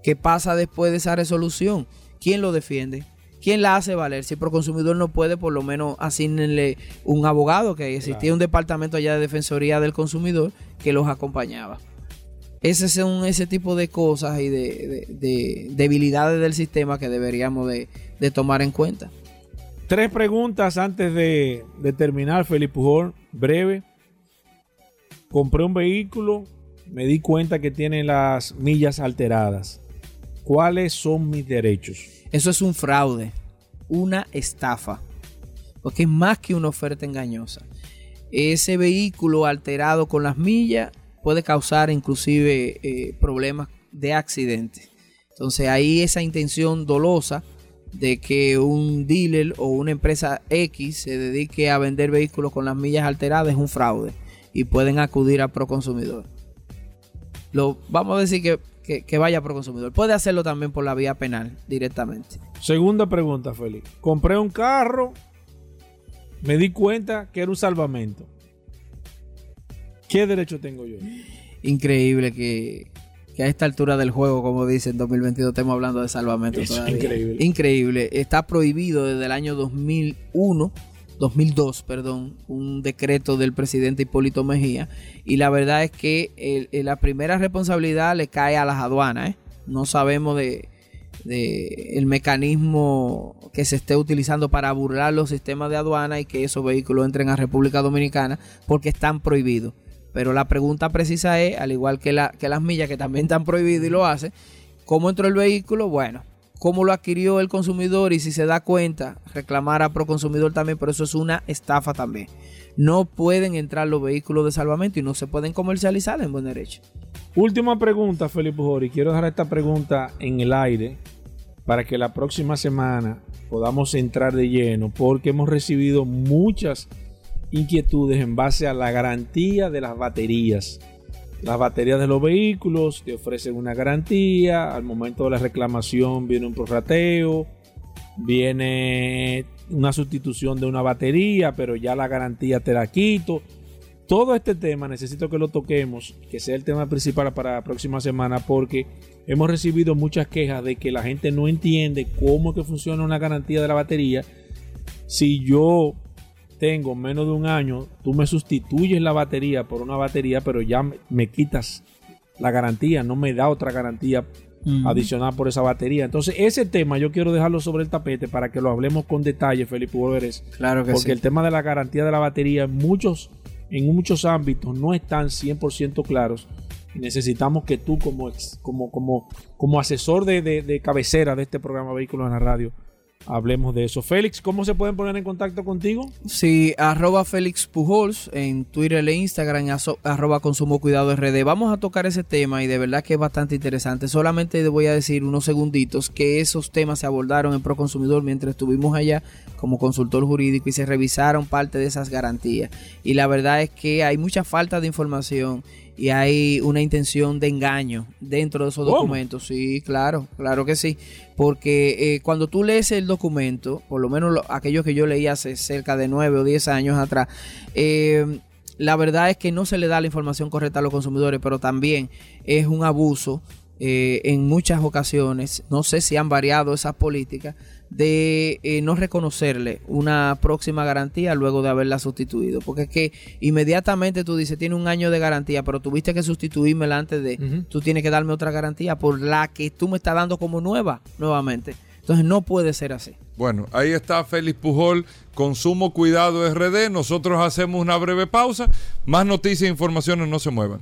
¿Qué pasa después de esa resolución? ¿quién lo defiende? ¿Quién la hace valer? Si el proconsumidor no puede, por lo menos asignenle un abogado, que existía un departamento allá de Defensoría del Consumidor que los acompañaba. Ese son ese tipo de cosas y de, de- de debilidades del sistema que deberíamos de, de tomar en cuenta. Tres preguntas antes de, de terminar, Felipe Pujol. Breve. Compré un vehículo, me di cuenta que tiene las millas alteradas. ¿Cuáles son mis derechos? Eso es un fraude, una estafa, porque es más que una oferta engañosa. Ese vehículo alterado con las millas puede causar inclusive eh, problemas de accidente. Entonces ahí esa intención dolosa de que un dealer o una empresa X se dedique a vender vehículos con las millas alteradas es un fraude y pueden acudir a Proconsumidor. Lo, vamos a decir que, que, vaya a Proconsumidor. Puede hacerlo también por la vía penal directamente. Segunda pregunta, Félix. Compré un carro, me di cuenta que era un salvamento. ¿Qué derecho tengo yo? Increíble que, que a esta altura del juego, como dice en 2022, estemos hablando de salvamento es todavía. increíble. Increíble. Está prohibido desde el año 2001, 2002, perdón, un decreto del presidente Hipólito Mejía. Y la verdad es que el- el- la primera responsabilidad le cae a las aduanas. ¿eh? No sabemos de, de el mecanismo que se esté utilizando para burlar los sistemas de aduana y que esos vehículos entren a República Dominicana porque están prohibidos. Pero la pregunta precisa es, al igual que, la, que las millas que también están prohibidas y lo hace, ¿cómo entró el vehículo? Bueno, ¿cómo lo adquirió el consumidor? Y si se da cuenta, reclamar a Proconsumidor también, pero eso es una estafa también. No pueden entrar los vehículos de salvamento y no se pueden comercializar en buen derecho. Última pregunta, Felipe y quiero dejar esta pregunta en el aire para que la próxima semana podamos entrar de lleno, porque hemos recibido muchas inquietudes en base a la garantía de las baterías. Las baterías de los vehículos te ofrecen una garantía, al momento de la reclamación viene un prorrateo, viene una sustitución de una batería, pero ya la garantía te la quito. Todo este tema necesito que lo toquemos, que sea el tema principal para la próxima semana, porque hemos recibido muchas quejas de que la gente no entiende cómo que funciona una garantía de la batería. Si yo tengo menos de un año, tú me sustituyes la batería por una batería, pero ya me, me quitas la garantía, no me da otra garantía adicional por esa batería. Entonces, ese tema yo quiero dejarlo sobre el tapete para que lo hablemos con detalle, Felipe Wolveres. Claro que Porque sí. el tema de la garantía de la batería en muchos, en muchos ámbitos no están 100% claros. Y necesitamos que tú como, ex- como, como, como asesor de, de- de cabecera de este programa Vehículos en la Radio, hablemos de eso. Félix, ¿cómo se pueden poner en contacto contigo? Sí, arroba Félix Pujols en Twitter e Instagram, arroba Consumo Cuidado RD. Vamos a tocar ese tema y de verdad que es bastante interesante. Solamente voy a decir unos segunditos que esos temas se abordaron en Proconsumidor mientras estuvimos allá como consultor jurídico y se revisaron parte de esas garantías. Y la verdad es que hay mucha falta de información y hay una intención de engaño dentro de esos ¿Cómo? documentos. Sí, claro, claro que sí. Porque eh, cuando tú lees el documento, por lo menos lo- aquellos que yo leí hace cerca de nueve o diez años atrás, eh, la verdad es que no se le da la información correcta a los consumidores, pero también es un abuso eh, en muchas ocasiones, no sé si han variado esas políticas, de eh, no reconocerle una próxima garantía luego de haberla sustituido. Porque es que inmediatamente tú dices, tiene un año de garantía, pero tuviste que sustituírmela antes de, tú tienes que darme otra garantía por la que tú me estás dando como nueva nuevamente. Entonces no puede ser así. Bueno, ahí está Félix Pujol, Consumo Cuidado RD. Nosotros hacemos una breve pausa. Más noticias e informaciones, no se muevan.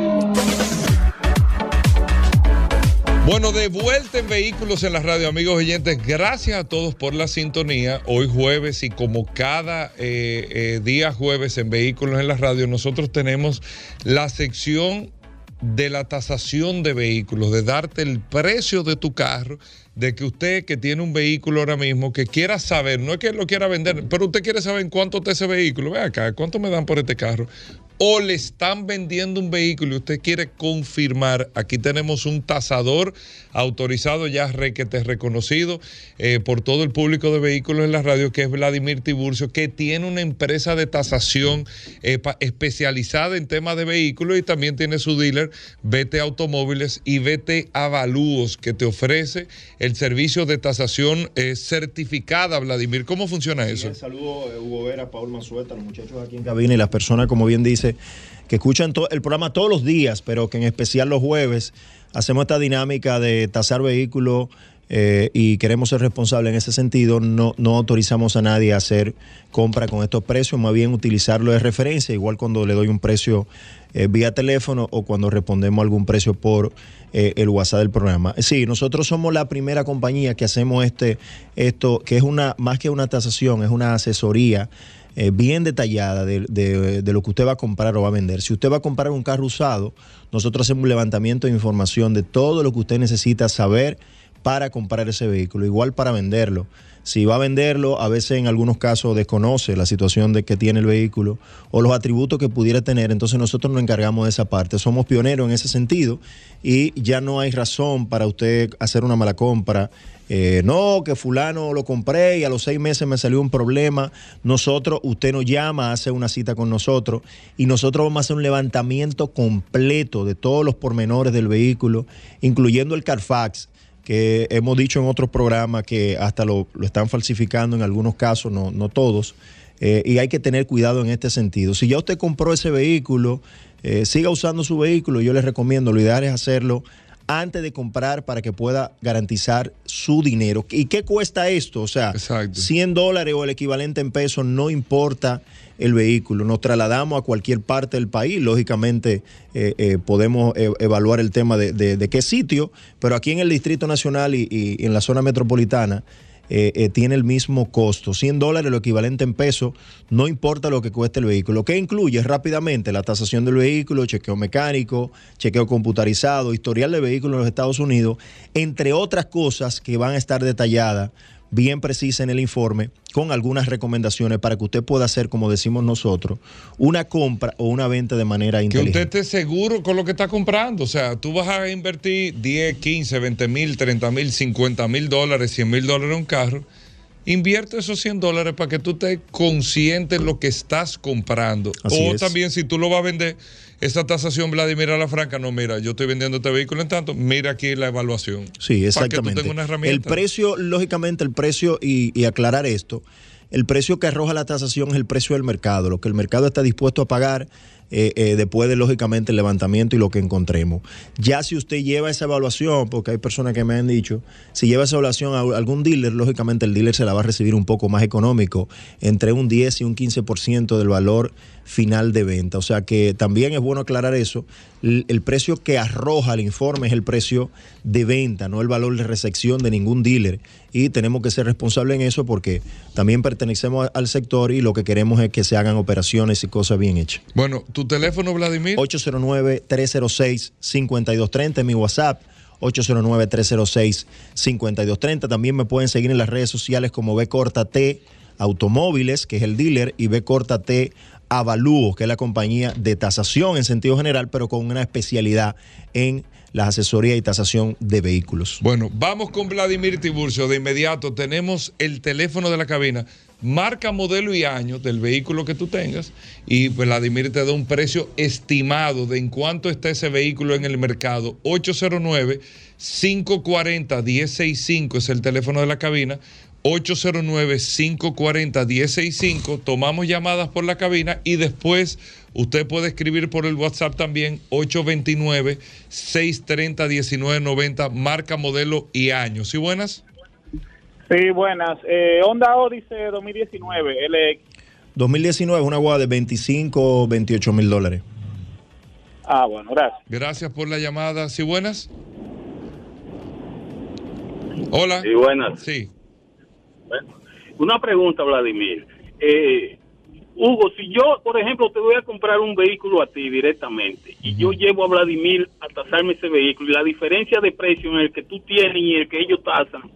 Bueno, de vuelta en Vehículos en la Radio, amigos oyentes. Gracias a todos por la sintonía. Hoy jueves y como cada eh, eh, día jueves en Vehículos en la Radio, nosotros tenemos la sección de la tasación de vehículos, de darte el precio de tu carro, de que usted que tiene un vehículo ahora mismo, que quiera saber, no es que lo quiera vender, pero usted quiere saber en cuánto está ese vehículo, ve acá, cuánto me dan por este carro, o le están vendiendo un vehículo y usted quiere confirmar, aquí tenemos un tasador autorizado ya requete reconocido eh, por todo el público de vehículos en la radio, que es Vladimir Tiburcio, que tiene una empresa de tasación eh, especializada en temas de vehículos y también tiene su dealer Vete Automóviles y Vete Avalúos, que te ofrece el servicio de tasación eh, certificada, Vladimir. ¿Cómo funciona eso? Saludos, Hugo Vera, Paul Manzueta, los muchachos aquí en cabina y las personas, como bien dice, que escuchan el programa todos los días, pero que en especial los jueves hacemos esta dinámica de tasar vehículos eh, y queremos ser responsables en ese sentido. No, no autorizamos a nadie a hacer compra con estos precios, más bien utilizarlo de referencia, igual cuando le doy un precio eh, vía teléfono o cuando respondemos algún precio por eh, el WhatsApp del programa. Sí, nosotros somos la primera compañía que hacemos este, esto, que es una, más que una tasación, es una asesoría eh, bien detallada de, de- de lo que usted va a comprar o va a vender. Si usted va a comprar un carro usado, nosotros hacemos un levantamiento de información de todo lo que usted necesita saber para comprar ese vehículo, igual para venderlo. Si va a venderlo, a veces en algunos casos desconoce la situación de que tiene el vehículo o los atributos que pudiera tener, entonces nosotros nos encargamos de esa parte. Somos pioneros en ese sentido y ya no hay razón para usted hacer una mala compra. Eh, no, que fulano lo compré y a los seis meses me salió un problema. Nosotros, usted nos llama, hace una cita con nosotros y nosotros vamos a hacer un levantamiento completo de todos los pormenores del vehículo, incluyendo el Carfax que hemos dicho en otros programas que hasta lo, lo están falsificando en algunos casos, no, no todos, eh, y hay que tener cuidado en este sentido. Si ya usted compró ese vehículo, eh, siga usando su vehículo, yo les recomiendo, lo ideal es hacerlo antes de comprar para que pueda garantizar su dinero. ¿Y qué cuesta esto? O sea, 100 dólares o el equivalente en pesos, no importa el vehículo. Nos trasladamos a cualquier parte del país. Lógicamente, eh, eh, podemos eh, evaluar el tema de, de- de qué sitio, pero aquí en el Distrito Nacional y, y en la zona metropolitana. Eh, eh, tiene el mismo costo, 100 dólares lo equivalente en pesos, no importa lo que cueste el vehículo. ¿Qué incluye rápidamente? La tasación del vehículo, chequeo mecánico, chequeo computarizado, historial de vehículos en los Estados Unidos, entre otras cosas que van a estar detalladas bien precisa en el informe con algunas recomendaciones para que usted pueda hacer, como decimos nosotros, una compra o una venta de manera Que inteligente. usted esté seguro con lo que está comprando. O sea, tú vas a invertir 10, 15, 20 mil, 30 mil, 50 mil dólares, 100 mil dólares en un carro. Invierte esos 100 dólares para que tú estés consciente de lo que estás comprando. Así o es. también si tú lo vas a vender, esa tasación, Vladimir a la franca, no, mira, yo estoy vendiendo este vehículo en tanto, mira aquí la evaluación. Sí, Para exactamente. que tú tengas una el precio, lógicamente, el precio, y, y aclarar esto, el precio que arroja la tasación es el precio del mercado, lo que el mercado está dispuesto a pagar eh, eh, después de, lógicamente, el levantamiento y lo que encontremos. Ya si usted lleva esa evaluación, porque hay personas que me han dicho, si lleva esa evaluación a algún dealer, lógicamente el dealer se la va a recibir un poco más económico, entre un 10 y un 15% del valor final de venta. O sea que también es bueno aclarar eso. El, el precio que arroja el informe es el precio de venta, no el valor de recepción de ningún dealer. Y tenemos que ser responsables en eso porque también pertenecemos al sector y lo que queremos es que se hagan operaciones y cosas bien hechas. Bueno, tu teléfono, Vladimir. 809-306-5230 en mi WhatsApp. 809-306-5230. También me pueden seguir en las redes sociales como B Corta T Automóviles, que es el dealer, y B Corta T Avalúo, que es la compañía de tasación en sentido general, pero con una especialidad en la asesoría y tasación de vehículos. Bueno, vamos con Vladimir Tiburcio. De inmediato tenemos el teléfono de la cabina, marca, modelo y año del vehículo que tú tengas. Y Vladimir te da un precio estimado de en cuánto está ese vehículo en el mercado. 809-540-1065 es el teléfono de la cabina. 809-540-1065. Tomamos llamadas por la cabina y después usted puede escribir por el WhatsApp también 829-630-1990, marca, modelo y año. ¿Sí buenas? Sí, buenas. Eh, Honda Odyssey 2019, LX. 2019 una guagua de 25 o 28 mil dólares. Ah, bueno, gracias. Gracias por la llamada. ¿Sí buenas? Hola. Sí, buenas. Sí. Una pregunta, Vladimir. Eh, Hugo, si yo, por ejemplo, te voy a comprar un vehículo a ti directamente y yo llevo a Vladimir a tasarme ese vehículo y la diferencia de precio en el que tú tienes y el que ellos tasan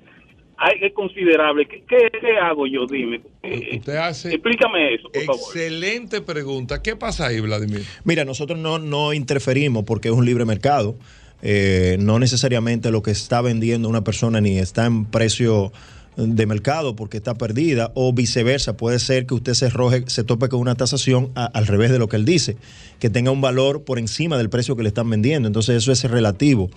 hay, es considerable. ¿Qué, qué, qué hago yo? Dime. Eh, Usted hace explícame eso, por favor. excelente pregunta. ¿Qué pasa ahí, Vladimir? Mira, nosotros no, no interferimos porque es un libre mercado. Eh, no necesariamente lo que está vendiendo una persona ni está en precio de mercado porque está perdida o viceversa. Puede ser que usted se roje, se tope con una tasación al revés de lo que él dice, que tenga un valor por encima del precio que le están vendiendo. Entonces eso es relativo.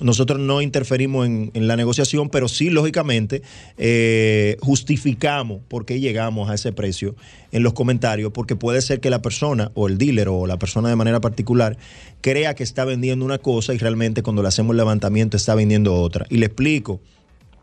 Nosotros no interferimos en, en la negociación, pero sí, lógicamente, eh, justificamos por qué llegamos a ese precio en los comentarios, porque puede ser que la persona o el dealer o la persona de manera particular crea que está vendiendo una cosa y realmente cuando le hacemos el levantamiento está vendiendo otra. Y le explico.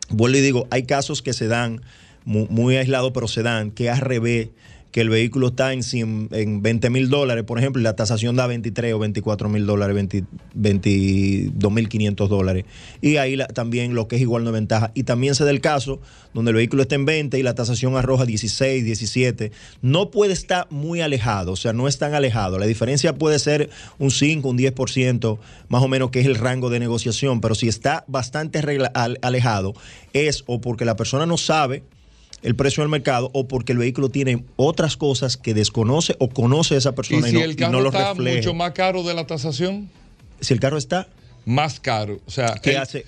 Vuelvo y digo, hay casos que se dan muy, aislados, pero se dan que al revés, que el vehículo está en, 100 en 20 mil dólares, por ejemplo, y la tasación da 23 o 24 mil dólares, 20 22 mil 500 dólares. Y ahí también lo que es igual no es ventaja. Y también se da el caso donde el vehículo está en 20 y la tasación arroja 16, 17. No puede estar muy alejado, o sea, no es tan alejado. La diferencia puede ser un 5, un 10%, más o menos, que es el rango de negociación. Pero si está bastante alejado, es o porque la persona no sabe el precio del mercado o porque el vehículo tiene otras cosas que desconoce o conoce esa ¿Y persona y, si no, el y carro no lo está refleja. mucho más caro de la tasación? Si el carro está más caro, o sea, ¿Qué el- hace?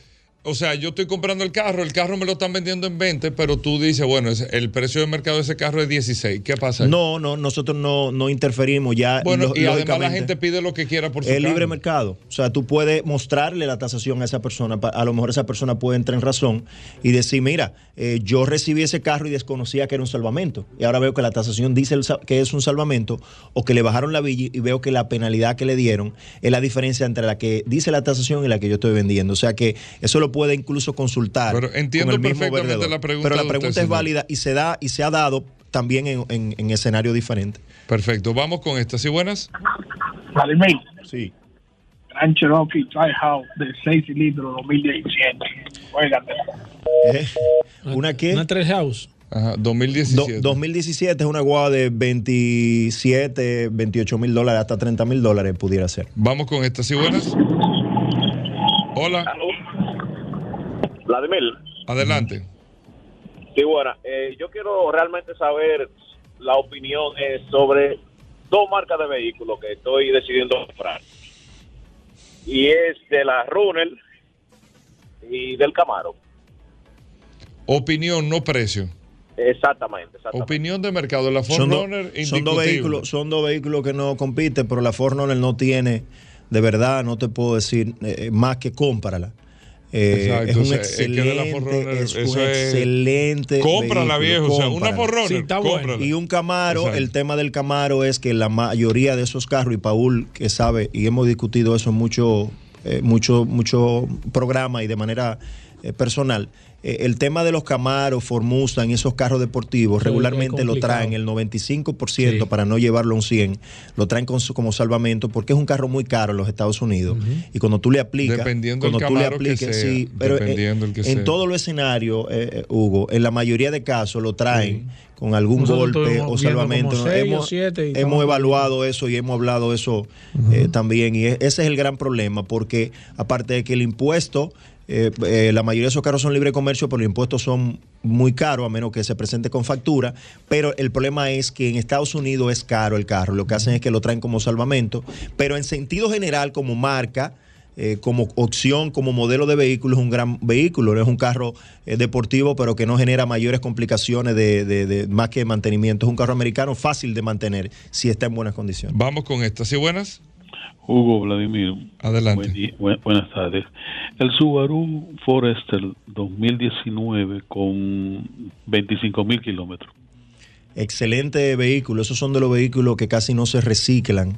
O sea, yo estoy comprando el carro, el carro me lo están vendiendo en 20, pero tú dices, bueno, el precio de mercado de ese carro es 16. ¿Qué pasa? ahí? No, no, nosotros no, no interferimos ya. Bueno, y además la gente pide lo que quiera por su Es carro. libre mercado. O sea, tú puedes mostrarle la tasación a esa persona. A lo mejor esa persona puede entrar en razón y decir, mira, eh, yo recibí ese carro y desconocía que era un salvamento. Y ahora veo que la tasación dice que es un salvamento o que le bajaron la villa y veo que la penalidad que le dieron es la diferencia entre la que dice la tasación y la que yo estoy vendiendo. O sea que eso lo puede incluso consultar. Pero entiendo con el mismo perfectamente vendedor. la pregunta Pero la pregunta usted, es señor. válida y se da y se ha dado también en, en, en escenarios diferentes. Perfecto, vamos con esta. ¿Sí buenas? Vladimir. Sí. Gran Cherokee Tri-House de 6 cilindros 2017. Juégatela. ¿Eh? ¿Una qué? Una tres house. Ajá, 2017. 2017 es una guagua de 27, 28 mil dólares, hasta 30 mil dólares pudiera ser. Vamos con esta. ¿Sí buenas? Hola. Vladimir, Adelante. sí, bueno, eh, yo quiero realmente saber la opinión eh, sobre dos marcas de vehículos que estoy decidiendo comprar. Y es de la Runner y del Camaro. Opinión, no precio. Exactamente, exactamente. Opinión de mercado. La Son, do- Forerunner, son dos vehículos, son dos vehículos que no compiten, pero la Ford Runner no tiene, de verdad, no te puedo decir eh, más que cómprala. Eh, es un excelente, es un excelente. Cómprala, viejo, o sea, una. Forerunner, Sí, bueno. Y un Camaro, Exacto. el tema del Camaro es que la mayoría de esos carros, y Paul que sabe, y hemos discutido eso en mucho, eh, mucho, mucho programa y de manera eh, personal, eh, el tema de los Camaros, y esos carros deportivos Sí, regularmente lo traen el 95% para no llevarlo a un 100, lo traen con su- como salvamento porque es un carro muy caro en los Estados Unidos. Y cuando tú le aplicas, Dependiendo cuando del tú le que apliques, sea, sí, pero eh, dependiendo el que en todos los escenarios, Hugo, en la mayoría de casos lo traen con algún Nosotros golpe o salvamento. seis hemos siete y hemos estamos- evaluado eso y hemos hablado eso eh, también. Y e- ese es el gran problema, porque aparte de que el impuesto, eh, eh, la mayoría de esos carros son libre comercio, pero los impuestos son muy caros, a menos que se presente con factura. Pero el problema es que en Estados Unidos es caro el carro. Lo que hacen es que lo traen como salvamento. Pero en sentido general, como marca, eh, como opción, como modelo de vehículo, es un gran vehículo. No es un carro eh, deportivo, pero que no genera mayores complicaciones de, de- de- más que mantenimiento. Es un carro americano fácil de mantener si está en buenas condiciones. Vamos con esta. ¿Sí buenas? Hugo Vladimir. Adelante. Buen di- buen- buenas tardes. El Subaru Forester 2019 con 25 mil kilómetros. Excelente vehículo. Esos son de los vehículos que casi no se reciclan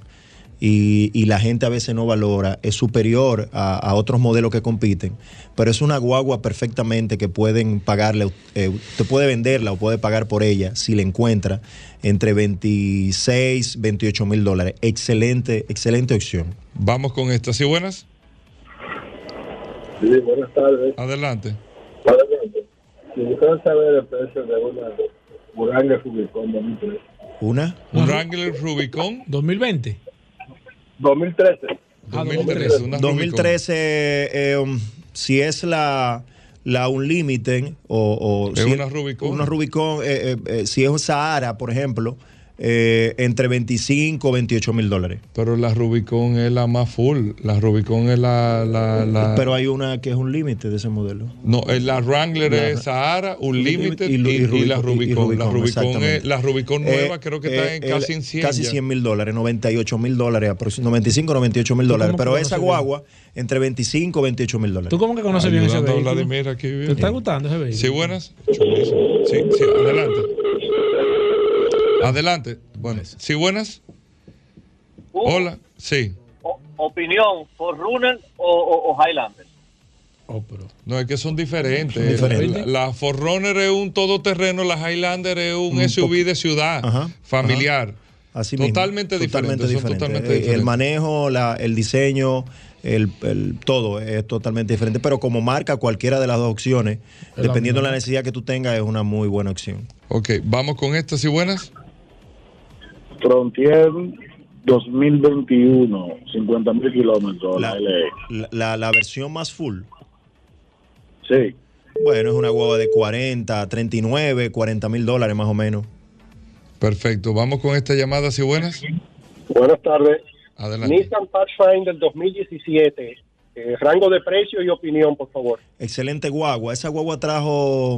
y, y la gente a veces no valora. Es superior a, a otros modelos que compiten, pero es una guagua perfectamente que pueden pagarle. eh, usted puede venderla o puede pagar por ella si la encuentra entre 26, 28 mil dólares. Excelente, excelente opción. Vamos con esta. ¿Sí buenas? Sí, buenas tardes. Adelante. Si quisiera saber el precio de una Uranga Rubicon 2003. ¿Una? Un Wrangler Rubicon. 2020. 2013. Ah, 2013. Una Rubicon. 2013, eh, um, si es la, la Unlimited o, o Es si una Rubicon. una Rubicon, eh, eh, eh, si es un Sahara, por ejemplo, eh, entre 25 o 28 mil dólares. Pero la Rubicon es la más full. La Rubicon es la. la, la- Pero hay una que es un límite de ese modelo. no, eh, la Wrangler La- es Sahara, Unlimited Y- y, y- y y la Rubicon, y La Rubicon, es, la Rubicon nueva Eh, creo que está eh, en el- casi en 100. Casi ya. 100 mil dólares, 98 mil dólares, aproximadamente 95 98 mil dólares. Pero esa bien? guagua, entre 25 y 28 mil dólares. ¿Tú cómo que conoces bien ese Ayudando vehículo? Vladimir aquí bien. ¿Te está gustando ese vehículo? Sí, buenas. Sí, sí, adelante. Adelante. Bueno, sí, buenas. Hola, sí. opinión, ¿Forerunner o, o, o Highlander? No, es que son diferentes. Son diferentes. La, la Forerunner es un todoterreno, la Highlander es un Un SUV de ciudad, Ajá, familiar. Así mismo. totalmente diferente. totalmente Eh, El manejo, la- el diseño, el, el- todo es totalmente diferente. Pero como marca, cualquiera de las dos opciones, dependiendo de la necesidad que tú tengas, es una muy buena opción. Ok, vamos con estas y buenas. Frontier 2021, 50 mil kilómetros. La, La, la- la- la versión más full. Sí. Bueno, es una guagua de 40, 39, 40 mil dólares más o menos. Perfecto, vamos con estas llamadas y buenas. Buenas tardes. Adelante. Nissan Pathfinder 2017. Eh, rango de precio y opinión, por favor. Excelente guagua. Esa guagua trajo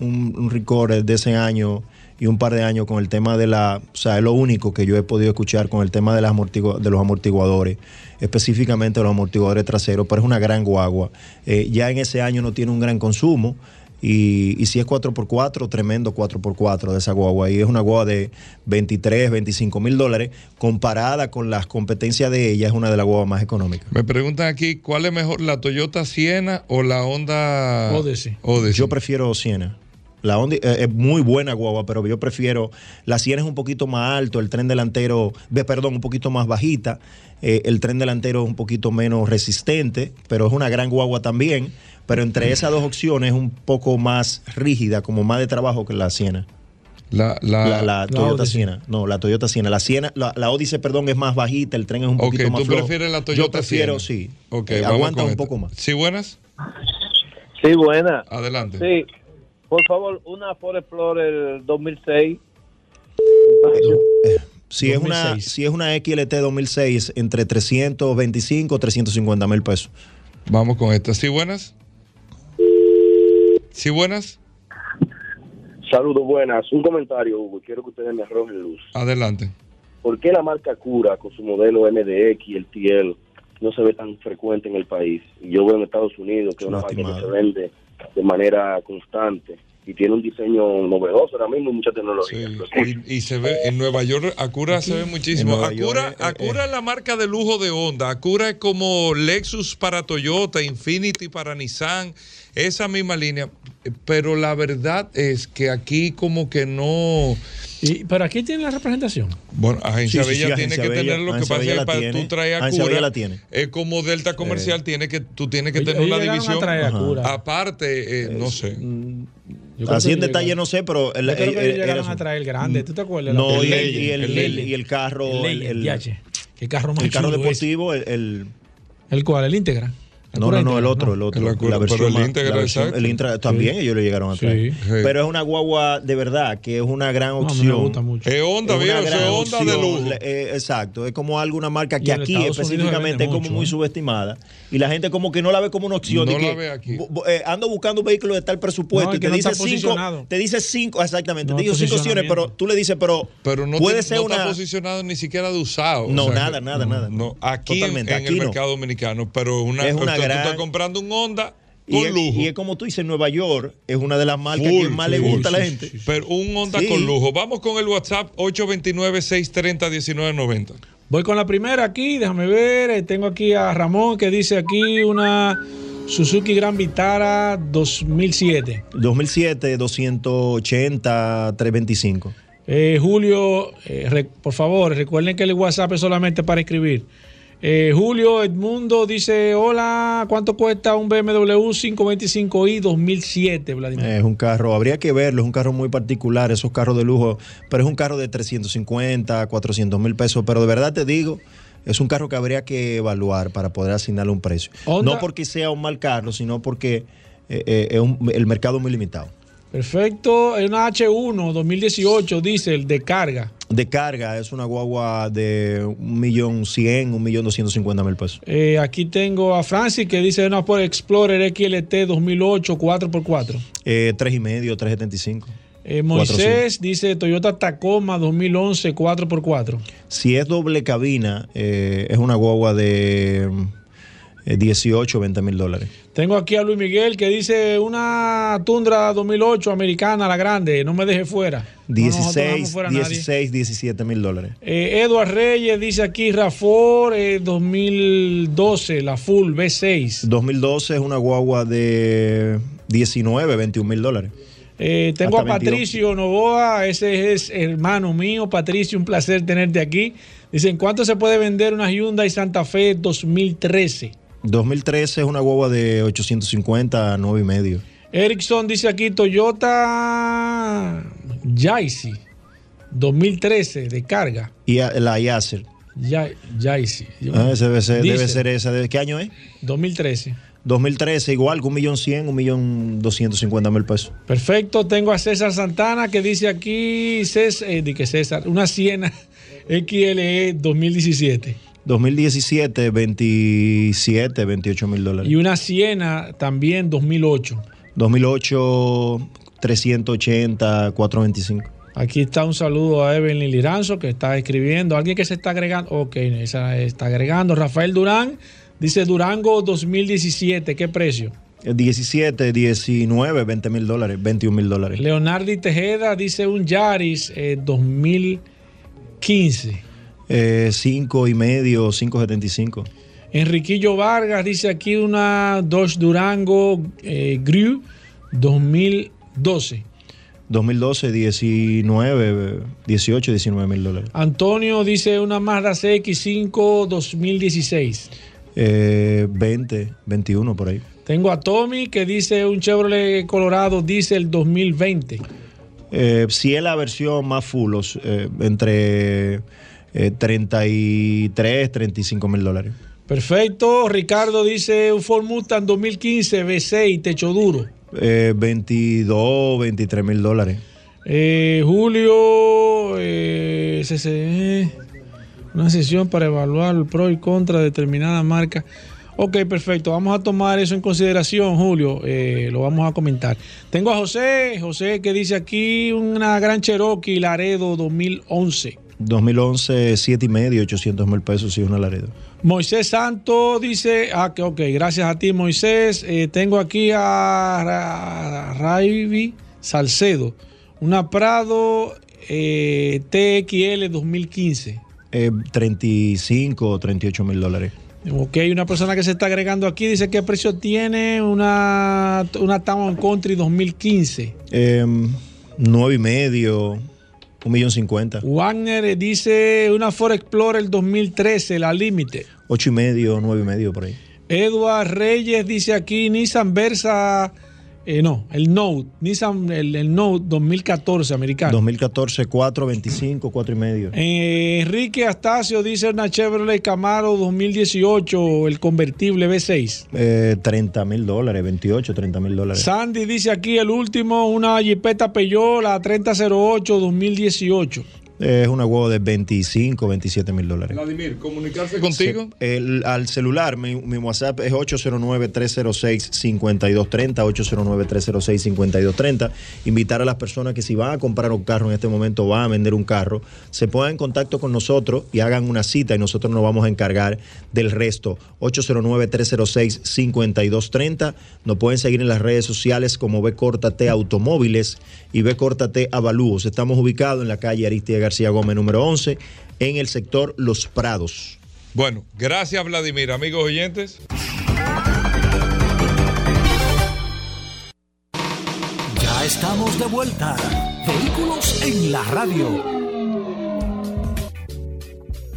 un, un record de ese año y un par de años con el tema de la, o sea, es lo único que yo he podido escuchar con el tema de, las amortigu- de los amortiguadores, específicamente los amortiguadores traseros, pero es una gran guagua. Eh, ya en ese año no tiene un gran consumo y, y si es 4x4, tremendo 4x4 de esa guagua. Y es una guagua de 23, 25 mil dólares, comparada con las competencias de ella, es una de las guaguas más económicas. Me preguntan aquí, ¿cuál es mejor, la Toyota Siena o la Honda Odyssey. Yo prefiero Siena. La Honda eh, es muy buena guagua, pero yo prefiero. La Siena es un poquito más alto, el tren delantero, ve, perdón, un poquito más bajita. eh, el tren delantero es un poquito menos resistente, pero es una gran guagua también. Pero entre esas dos opciones es un poco más rígida, como más de trabajo que la Siena. La, la, La, la Toyota. Siena. No, la Toyota Siena. La Siena, la, la Odyssey, perdón, es más bajita, el tren es un poquito más tú flojo. prefieres la Yo Toyota prefiero, Siena. sí. Ok, Eh, aguanta un esta. poco más. ¿Sí, buenas? Sí, buena. Adelante. Sí. Por favor, una Ford Explorer 2006. Si es, una, 2006. si es una XLT 2006, entre 325 350 mil pesos. Vamos con esta. ¿Sí, buenas? ¿Sí, buenas? Saludos, buenas. Un comentario, Hugo. Quiero que ustedes me arrojen luz. Adelante. ¿Por qué la marca Cura, con su modelo MDX y el TL, no se ve tan frecuente en el país? Y Yo veo en Estados Unidos que es una máquina que se vende de manera constante y tiene un diseño novedoso ahora mismo y mucha tecnología. Y, y se ve en Nueva York, Acura se ve muchísimo. Acura, eh, Acura es la marca de lujo de Honda. Acura es como Lexus para Toyota, Infinity para Nissan, esa misma línea. Pero la verdad es que aquí como que no... Y, pero aquí tiene la representación. Bueno, Agencia Sí, sí, sí, Bella tiene Agencia que Bella- tener lo que pasa es que para tiene. tú traer Agencia Bella Acura, la tiene. es como Delta Comercial, tiene que, tú tienes que Ellos- tener una ellos llegaron a división. Aparte, eh, no sé. Así en detalle no sé, pero... el- Yo creo que el- llegaron el- a traer el grande. ¿Tú te acuerdas? No, y el, Legend, y el, el y el- Legend. y el carro... El El, Legend, el- yache. ¿Qué carro más el carro chulo es? deportivo, el... el ¿El cual? ¿El Integra? No, no, no, el otro, el otro. La versión pero el más- Integra, la versión- exacto. el Integra también Sí. ellos lo llegaron a traer. Sí. Pero es una guagua de verdad, que es una gran me opción. gusta mucho. Es Honda, una viejo, es Honda de opción. Le- eh, exacto, es como alguna marca que aquí Estados específicamente es como mucho, muy ¿eh? subestimada. Y la gente como que no la ve como una opción. No la que, ve aquí. eh, ando buscando un vehículo de tal presupuesto No, y te no dice cinco, te dice cinco, exactamente, No te dice hay cinco opciones, pero tú le dices, pero, Pero no, puede te- ser no una... está posicionado ni siquiera de usado. No, nada, nada, nada. No, aquí en- el no. mercado dominicano, pero una, Gran- tú estás comprando un Honda Y con es, lujo. y es como tú dices, Nueva York es una de las marcas Full, que más le gusta a la gente. sí, sí. Pero un Honda Sí. con lujo. Vamos con el WhatsApp 829-630-1990. Voy con la primera aquí, déjame ver. eh, Tengo aquí a Ramón que dice aquí una Suzuki Gran Vitara 2007. 2007, 280, 325. Eh, Julio, eh, re- por favor, recuerden que el WhatsApp es solamente para escribir. Eh, Julio Edmundo dice, hola, ¿cuánto cuesta un BMW 525i 2007, Vladimir? Es un carro, habría que verlo, es un carro muy particular, esos carros de lujo, pero es un carro de 350, 400 mil pesos, pero de verdad te digo, es un carro que habría que evaluar para poder asignarle un precio. No porque sea un mal carro, sino porque eh, eh, es un- el mercado es muy limitado. Perfecto, es una H1 2018 diésel de carga. De carga es una guagua de un millón cien, un millón doscientos cincuenta mil pesos. Eh, aquí tengo a Francis que dice una Ford Explorer XLT 2008 4x4. Eh, tres y medio, 375. Eh, Moisés dice Toyota Tacoma 2011 4x4. Si es doble cabina, eh, es una guagua de 18, 20 mil dólares. Tengo aquí a Luis Miguel que dice una Tundra 2008 americana, la grande, no me deje fuera. No nosotros no dejamos 16, fuera a nadie. 16, 17 mil dólares. Eh, Edward Reyes dice aquí Rafor eh, 2012, la full V6. 2012 es una guagua de 19, 21 mil dólares. Eh, tengo Hasta a 22. Patricio Novoa, ese es hermano mío. Patricio, un placer tenerte aquí. Dice, ¿en cuánto se puede vender una Hyundai Santa Fe 2013? 2013 es una guagua de 850 a 9 y medio. Ericsson dice aquí Toyota Yaisi 2013 de carga. Y la Yacer. Ya, Yaisi. Ah, ese debe ser, debe ser esa. ¿De qué año es? 2013. 2013, igual que un millón cien, un millón doscientos cincuenta mil pesos. Perfecto, tengo a César Santana que dice aquí, Cés- eh, di que César, una Siena XLE 2017 2017, 27, 28 mil dólares. y una Siena también 2008. 2008, 380, 425. Aquí está un saludo a Evelyn Liranzo que está escribiendo. Alguien que se está agregando. Ok, esa está agregando. Rafael Durán dice Durango 2017. ¿Qué precio? 17, 19, 20 mil dólares, 21 mil dólares. Leonardi Tejeda dice un Yaris eh, 2015. Eh, 5 y medio, 5.75. Enriquillo Vargas dice aquí una Dodge Durango eh, Grew 2012. 2012, 19, 18, 19 mil dólares. Antonio dice una Mazda CX5 2016. Eh, 20, 21 por ahí. Tengo a Tommy que dice un Chevrolet Colorado Diesel 2020. Eh, si es la versión más full, eh, entre eh, 33, 35 mil dólares. Perfecto. Ricardo dice un Ford Mustang 2015 V6 techo duro. Eh, 22, 23 mil dólares. Eh, Julio, eh, CCE, una sesión para evaluar el pro y contra de determinada marca. Ok, perfecto. Vamos a tomar eso en consideración, Julio. Eh, lo vamos a comentar. Tengo a José, José que dice aquí una gran Cherokee Laredo 2011. 2011, 7 y medio, 800 mil pesos, sí, una Laredo. Moisés Santo dice, ah, que ok, gracias a ti Moisés. Eh, tengo aquí a Raivi Salcedo, una Prado eh, TXL 2015. Eh, 35 o 38 mil dólares. Ok, una persona que se está agregando aquí dice qué precio tiene una, una Town Country 2015. Eh, 9 y medio, un millón 50. Wagner dice una Ford Explorer 2013, la límite. 8 y medio, 9 y medio por ahí. Edward Reyes dice aquí Nissan Versa, eh, no, el Note, Nissan, el, el Note 2014 americano. 2014, 4, 25, 4 y medio. Eh, Enrique Astacio dice una Chevrolet Camaro 2018, el convertible V6. Eh, 30 mil dólares, 28, 30 mil dólares. Sandy dice aquí el último, una Jeepeta Peugeot, la 3008 2018. Es una huevo de 25, 27 mil dólares. Vladimir, comunicarse contigo. Se- el- al celular, mi, mi WhatsApp es 809-306-5230, 809-306-5230. Invitar a las personas que si van a comprar un carro en este momento, van a vender un carro, se pongan en contacto con nosotros y hagan una cita y nosotros nos vamos a encargar del resto. 809-306-5230. Nos pueden seguir en las redes sociales como B Córtate Automóviles y B Córtate Avalúos. Estamos ubicados en la calle Aristide García Gómez número 11 en el sector Los Prados. Bueno, gracias Vladimir, amigos oyentes. Ya estamos de vuelta. Vehículos en la radio.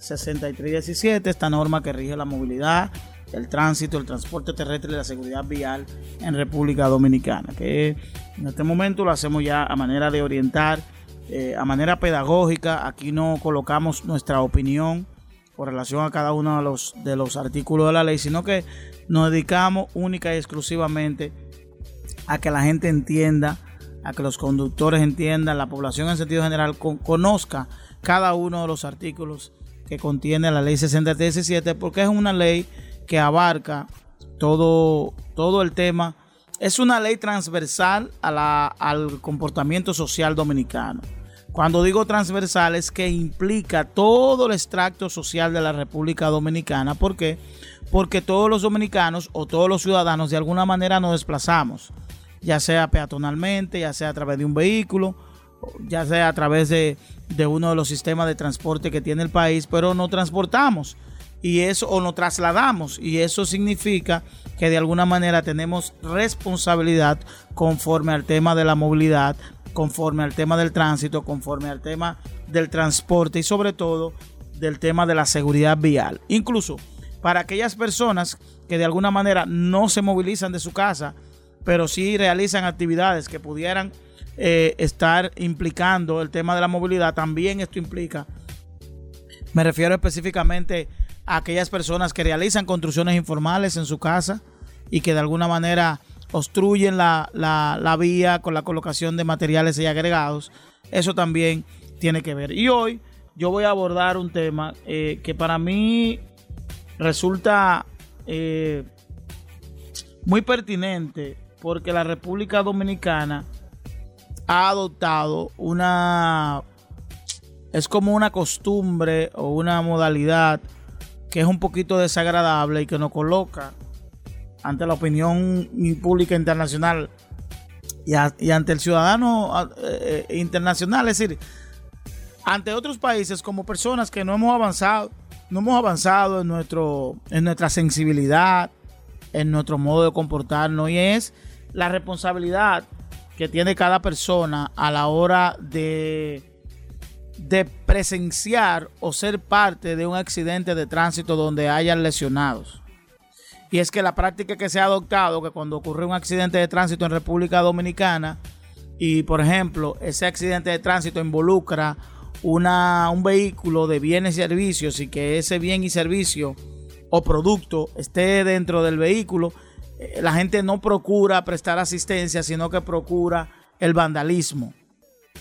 6317, esta norma que rige la movilidad, el tránsito, el transporte terrestre y la seguridad vial en República Dominicana, que en este momento lo hacemos ya a manera de orientar, eh, a manera pedagógica, aquí no colocamos nuestra opinión con relación a cada uno de los, de los artículos de la ley, sino que nos dedicamos única y exclusivamente a que la gente entienda, a que los conductores entiendan, la población en sentido general con- conozca cada uno de los artículos que contiene la ley 6317, porque es una ley que abarca todo, todo el tema. Es una ley transversal a la- al comportamiento social dominicano. Cuando digo transversal es que implica todo el extracto social de la República Dominicana. ¿Por qué? Porque todos los dominicanos o todos los ciudadanos de alguna manera nos desplazamos, ya sea peatonalmente, ya sea a través de un vehículo, ya sea a través de, de uno de los sistemas de transporte que tiene el país, pero no transportamos y eso o nos trasladamos y eso significa que de alguna manera tenemos responsabilidad conforme al tema de la movilidad, conforme al tema del tránsito, conforme al tema del transporte y sobre todo del tema de la seguridad vial. Incluso para aquellas personas que de alguna manera no se movilizan de su casa, pero sí realizan actividades que pudieran eh, estar implicando el tema de la movilidad, también esto implica, me refiero específicamente a aquellas personas que realizan construcciones informales en su casa y que de alguna manera obstruyen la, la- vía con la colocación de materiales y agregados. Eso también tiene que ver. Y hoy yo voy a abordar un tema eh, que para mí resulta eh, muy pertinente porque la República Dominicana ha adoptado una es como una costumbre o una modalidad que es un poquito desagradable y que nos coloca ante la opinión pública internacional y, ante el ciudadano eh, eh, internacional, es decir, ante otros países como personas que no hemos avanzado, no hemos avanzado en nuestro en nuestra sensibilidad, en nuestro modo de comportarnos y es la responsabilidad que tiene cada persona a la hora de de presenciar o ser parte de un accidente de tránsito donde hayan lesionados. Y es que la práctica que se ha adoptado, que cuando ocurre un accidente de tránsito en República Dominicana, y por ejemplo, ese accidente de tránsito involucra una, un vehículo de bienes y servicios y que ese bien y servicio o producto esté dentro del vehículo, eh, la gente no procura prestar asistencia, sino que procura el vandalismo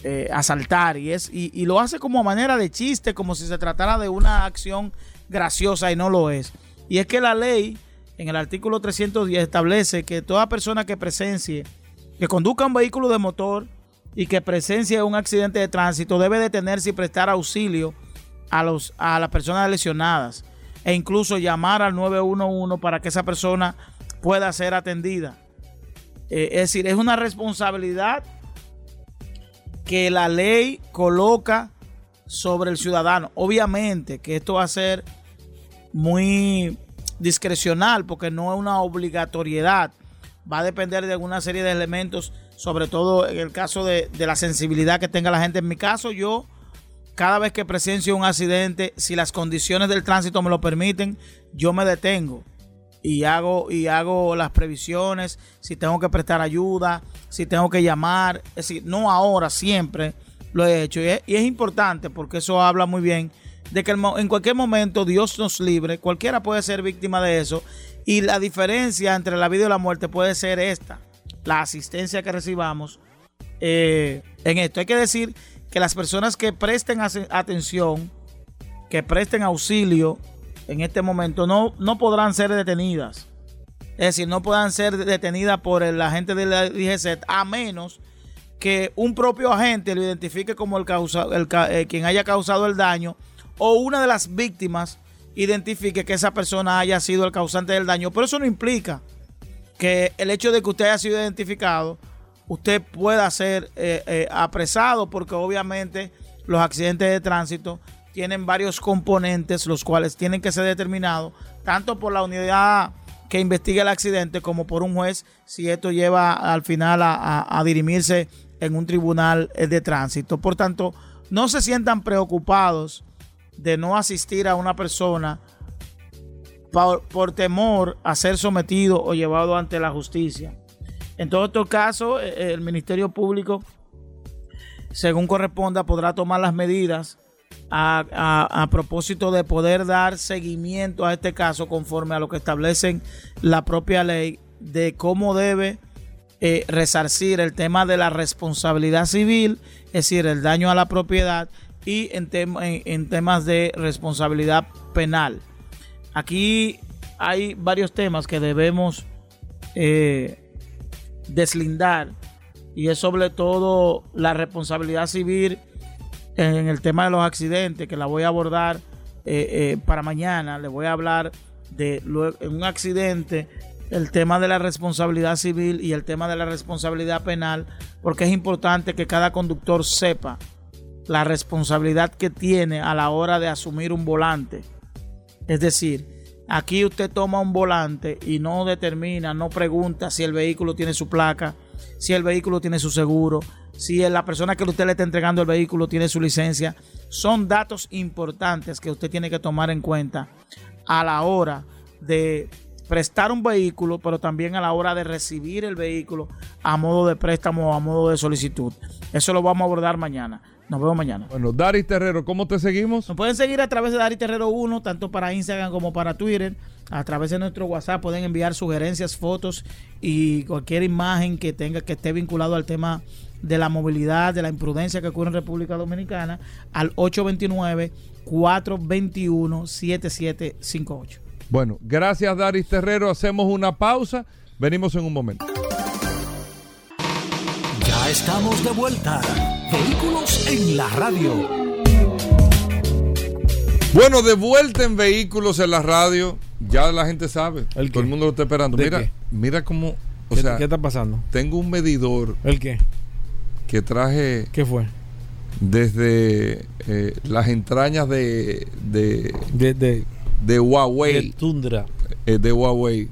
eh, asaltar y es y, lo hace como manera de chiste, como si se tratara de una acción graciosa y no lo es. Y es que la ley en el artículo 310 establece que toda persona que presencie, que conduzca un vehículo de motor y que presencie un accidente de tránsito debe detenerse y prestar auxilio a, los, a las personas lesionadas e incluso llamar al 911 para que esa persona pueda ser atendida. Eh, es decir, es una responsabilidad que la ley coloca sobre el ciudadano. Obviamente que esto va a ser muy discrecional porque no es una obligatoriedad. Va a depender de alguna serie de elementos, sobre todo en el caso de, de la sensibilidad que tenga la gente. En mi caso, yo, cada vez que presencio un accidente, si las condiciones del tránsito me lo permiten, yo me detengo y hago y hago las previsiones, si tengo que prestar ayuda, si tengo que llamar, es decir, no ahora, siempre lo he hecho y es, importante porque eso habla muy bien de que en cualquier momento Dios nos libre, cualquiera puede ser víctima de eso y la diferencia entre la vida y la muerte puede ser esta, la asistencia que recibamos eh, en esto. Hay que decir que las personas que presten atención, que presten auxilio en este momento no, no podrán ser detenidas. Es decir, no podrán ser detenidas por el agente de la a menos que un propio agente lo identifique como el, causa, el eh, quien haya causado el daño o una de las víctimas identifique que esa persona haya sido el causante del daño. Pero eso no implica que el hecho de que usted haya sido identificado, usted pueda ser eh, eh, apresado porque obviamente los accidentes de tránsito tienen varios componentes los cuales tienen que ser determinados tanto por la unidad que investiga el accidente como por un juez si esto lleva al final a, a- a dirimirse en un tribunal eh, de tránsito. Por tanto, no se sientan preocupados de no asistir a una persona por, por temor a ser sometido o llevado ante la justicia. En todos estos casos, eh, el Ministerio Público, según corresponda, podrá tomar las medidas a, propósito de poder dar seguimiento a este caso conforme a lo que establecen la propia ley de cómo debe eh, resarcir el tema de la responsabilidad civil, es decir, el daño a la propiedad y en temas de responsabilidad penal. Aquí hay varios temas que debemos eh, deslindar y es sobre todo la responsabilidad civil en el tema de los accidentes que la voy a abordar eh, eh, para mañana. Le voy a hablar de un accidente el tema de la responsabilidad civil y el tema de la responsabilidad penal porque es importante que cada conductor sepa la responsabilidad que tiene a la hora de asumir un volante. Es decir, aquí usted toma un volante y no determina, no pregunta si el vehículo tiene su placa, si el vehículo tiene su seguro, si la persona que usted le está entregando el vehículo tiene su licencia. Son datos importantes que usted tiene que tomar en cuenta a la hora de prestar un vehículo, pero también a la hora de recibir el vehículo a modo de préstamo o a modo de solicitud. Eso lo vamos a abordar mañana. Nos vemos mañana. Bueno, Dari Terrero, ¿cómo te seguimos? Nos pueden seguir a través de Dari Terrero 1, tanto para Instagram como para Twitter. A través de nuestro WhatsApp pueden enviar sugerencias, fotos y cualquier imagen que tenga que esté vinculado al tema de la movilidad, de la imprudencia que ocurre en República Dominicana al 829-421-7758. Bueno, gracias Daris Terrero. Hacemos una pausa. Venimos en un momento. Ya estamos de vuelta. Vehículos en la radio. Bueno, de vuelta en vehículos en la radio. Ya la gente sabe. Todo el mundo lo está esperando. ¿De Mira, qué? mira cómo. O ¿Qué- sea, qué está pasando? Tengo un medidor. ¿El qué? Que traje. ¿Qué fue? Desde eh, las entrañas de. De, de, Huawei. de Tundra. eh, de Huawei.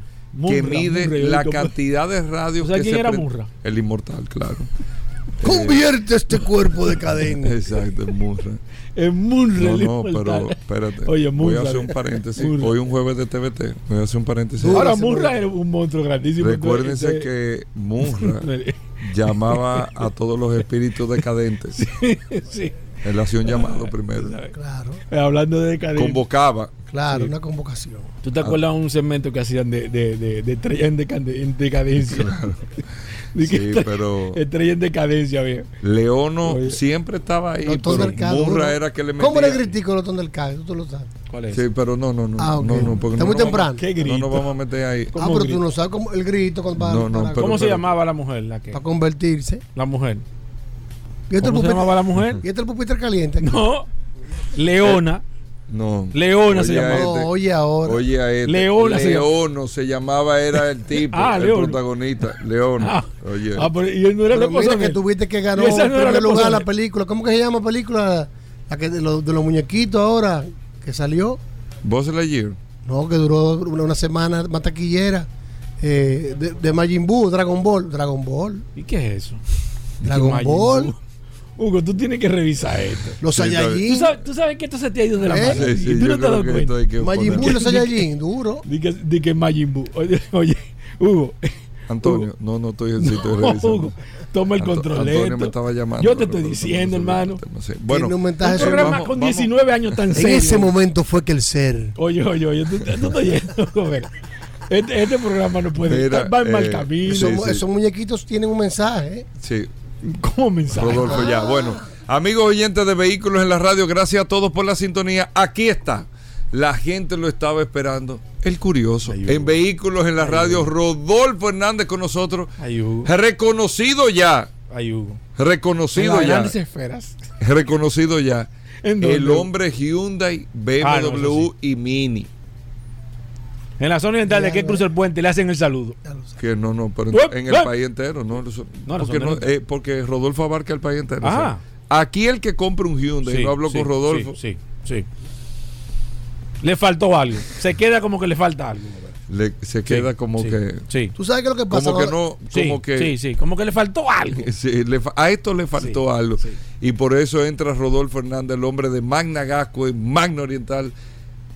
Que mide la cantidad de radios ¿Tú sabes que quién se era Munra? El inmortal, claro. Convierte este cuerpo de cadena. Exacto, es Munra. Es Munra No, el no, pero espérate. Oye, Voy a hacer un paréntesis. Munra. Hoy un jueves de TVT. Voy a hacer un paréntesis. Ahora Munra era un monstruo grandísimo. Recuérdense Entonces, que Munra llamaba a todos los espíritus decadentes. sí. Él hacía un llamado primero. Claro. Hablando de decadencia. Convocaba. Claro, Sí. una convocación. ¿Tú te acuerdas de un segmento que hacían de, de, de, de estrella en, decade- en decadencia? De que Sí, pero- Estrella en decadencia, viejo. Leono siempre estaba ahí. Pero Thundercats, Munra uno- era que le metía. ¿Cómo le critico los Thundercats? Tú, tú lo sabes. ¿Cuál Sí, pero no, no, no. Ah, ok. no, no, porque Está no muy temprano. vamos- ¿Qué No grito? nos vamos a meter ahí. Ah, pero tú no sabes cómo el grito con- para, No, no, para- pero- ¿Cómo se llamaba la mujer? La que, para convertirse. la mujer. ¿Y este ¿Cómo se pupitre- llamaba la mujer? ¿Y este el pupitre caliente? No. Leona. No. Leona se Oye llamaba. este. No, oye ahora. Oye a este. Leona se Leono se llamaba, era el tipo, Ah, el Leono. protagonista. Leono. Ah. Oye. Ah, pero y él no era el Pero esposo mira de que tuviste que ganó en no la primer lugar esposa la película. ¿Cómo que se llama película? La que de, los- de los muñequitos ahora que salió. Buzz Lightyear. No, que duró una, semana más taquillera. Eh, de, de Majin Buu, Dragon Ball. Dragon Ball. ¿Y qué es eso? Dragon Ball. Buu. Hugo, tú tienes que revisar esto. Los Sí, Saiyajin. ¿Tú sabes, tú sabes que esto se te ha ido de la ¿Eh? mano. Sí, sí, y tú no te has dado cuenta. Majin Buu y los Saiyajin, duro. Di que, di que Majin Buu. Oye, oye, Hugo. Antonio, no, no estoy estoy Hugo, revisando. toma el Anto- control. Antonio me estaba llamando. Yo te estoy diciendo, no- no- hermano. Bueno, Tiene un mensaje Un programa vamos- con vamos. 19 años tan En serio. ese momento fue que el ser. Oye, oye, oye, tú, tú estás yendo. Este, este programa no puede. Mira, va en mal eh, camino. sí, Esos, sí. esos muñequitos tienen un mensaje. ¿eh? sí, ¿Cómo mensaje? Rodolfo ya. Bueno, amigos oyentes de Vehículos en la Radio, gracias a todos por la sintonía. Aquí está La gente lo estaba esperando. El curioso. En vehículos en la radio, Rodolfo Hernández con nosotros. Reconocido ya. Reconocido En las ya. grandes esferas. Reconocido ya. El hombre Hyundai, BMW Ah, no, eso y Mini. En la zona oriental de que cruza el puente le hacen el saludo. Que no, no, pero en el país entero, ¿no? Porque, eh, porque Rodolfo abarca el país entero. Ah. o sea, aquí el que compra un Hyundai, Sí, no hablo sí, con Rodolfo. Sí, sí, sí. Le faltó algo. Se queda como que le falta algo. le- se queda como sí, que. sí. ¿Tú sabes qué es lo que pasa? Como que no. Sí, Como que, sí, sí, como que le faltó algo. Sí, le a esto le faltó algo. Y por eso entra Rodolfo Hernández, el hombre de Magna Gasco, Magna Oriental,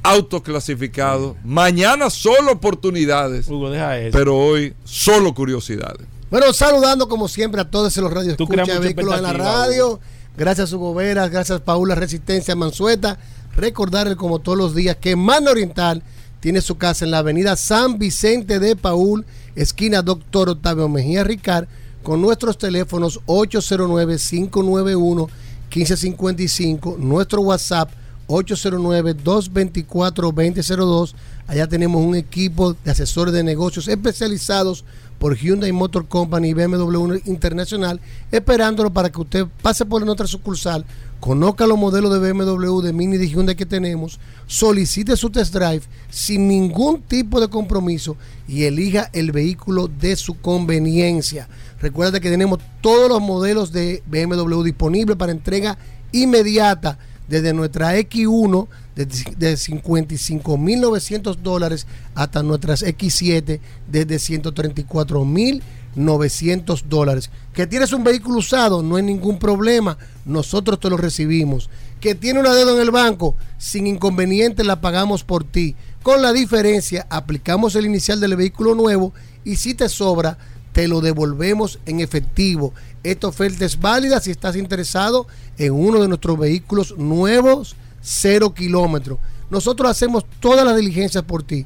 autoclasificado. Mañana solo oportunidades. Hugo, deja eso. Pero hoy solo curiosidades. Bueno, saludando como siempre a todos los radios escucha vehículos en la radio. Gracias Hugo Veras, gracias Paula Resistencia Mansueta. Recordarle como todos los días que Magna Oriental tiene su casa en la avenida San Vicente de Paul, esquina Doctor Octavio Mejía Ricard, con nuestros teléfonos 809-591-1555, nuestro WhatsApp 809-224-2002. Allá tenemos un equipo de asesores de negocios especializados por Hyundai Motor Company y BMW Internacional, esperándolo para que usted pase por nuestra sucursal, conozca los modelos de BMW, de Mini de Hyundai que tenemos, solicite su test drive sin ningún tipo de compromiso y elija el vehículo de su conveniencia. Recuerda que tenemos todos los modelos de BMW disponibles para entrega inmediata desde nuestra X1 de, de 55.900 dólares hasta nuestras X7 desde 134.900 dólares. Que tienes un vehículo usado, no hay ningún problema, nosotros te lo recibimos. Que tiene una deuda en el banco, sin inconveniente la pagamos por ti. Con la diferencia, aplicamos el inicial del vehículo nuevo y si te sobra, te lo devolvemos en efectivo. Esta oferta es válida si estás interesado en uno de nuestros vehículos nuevos, cero kilómetros. Nosotros hacemos todas las diligencias por ti.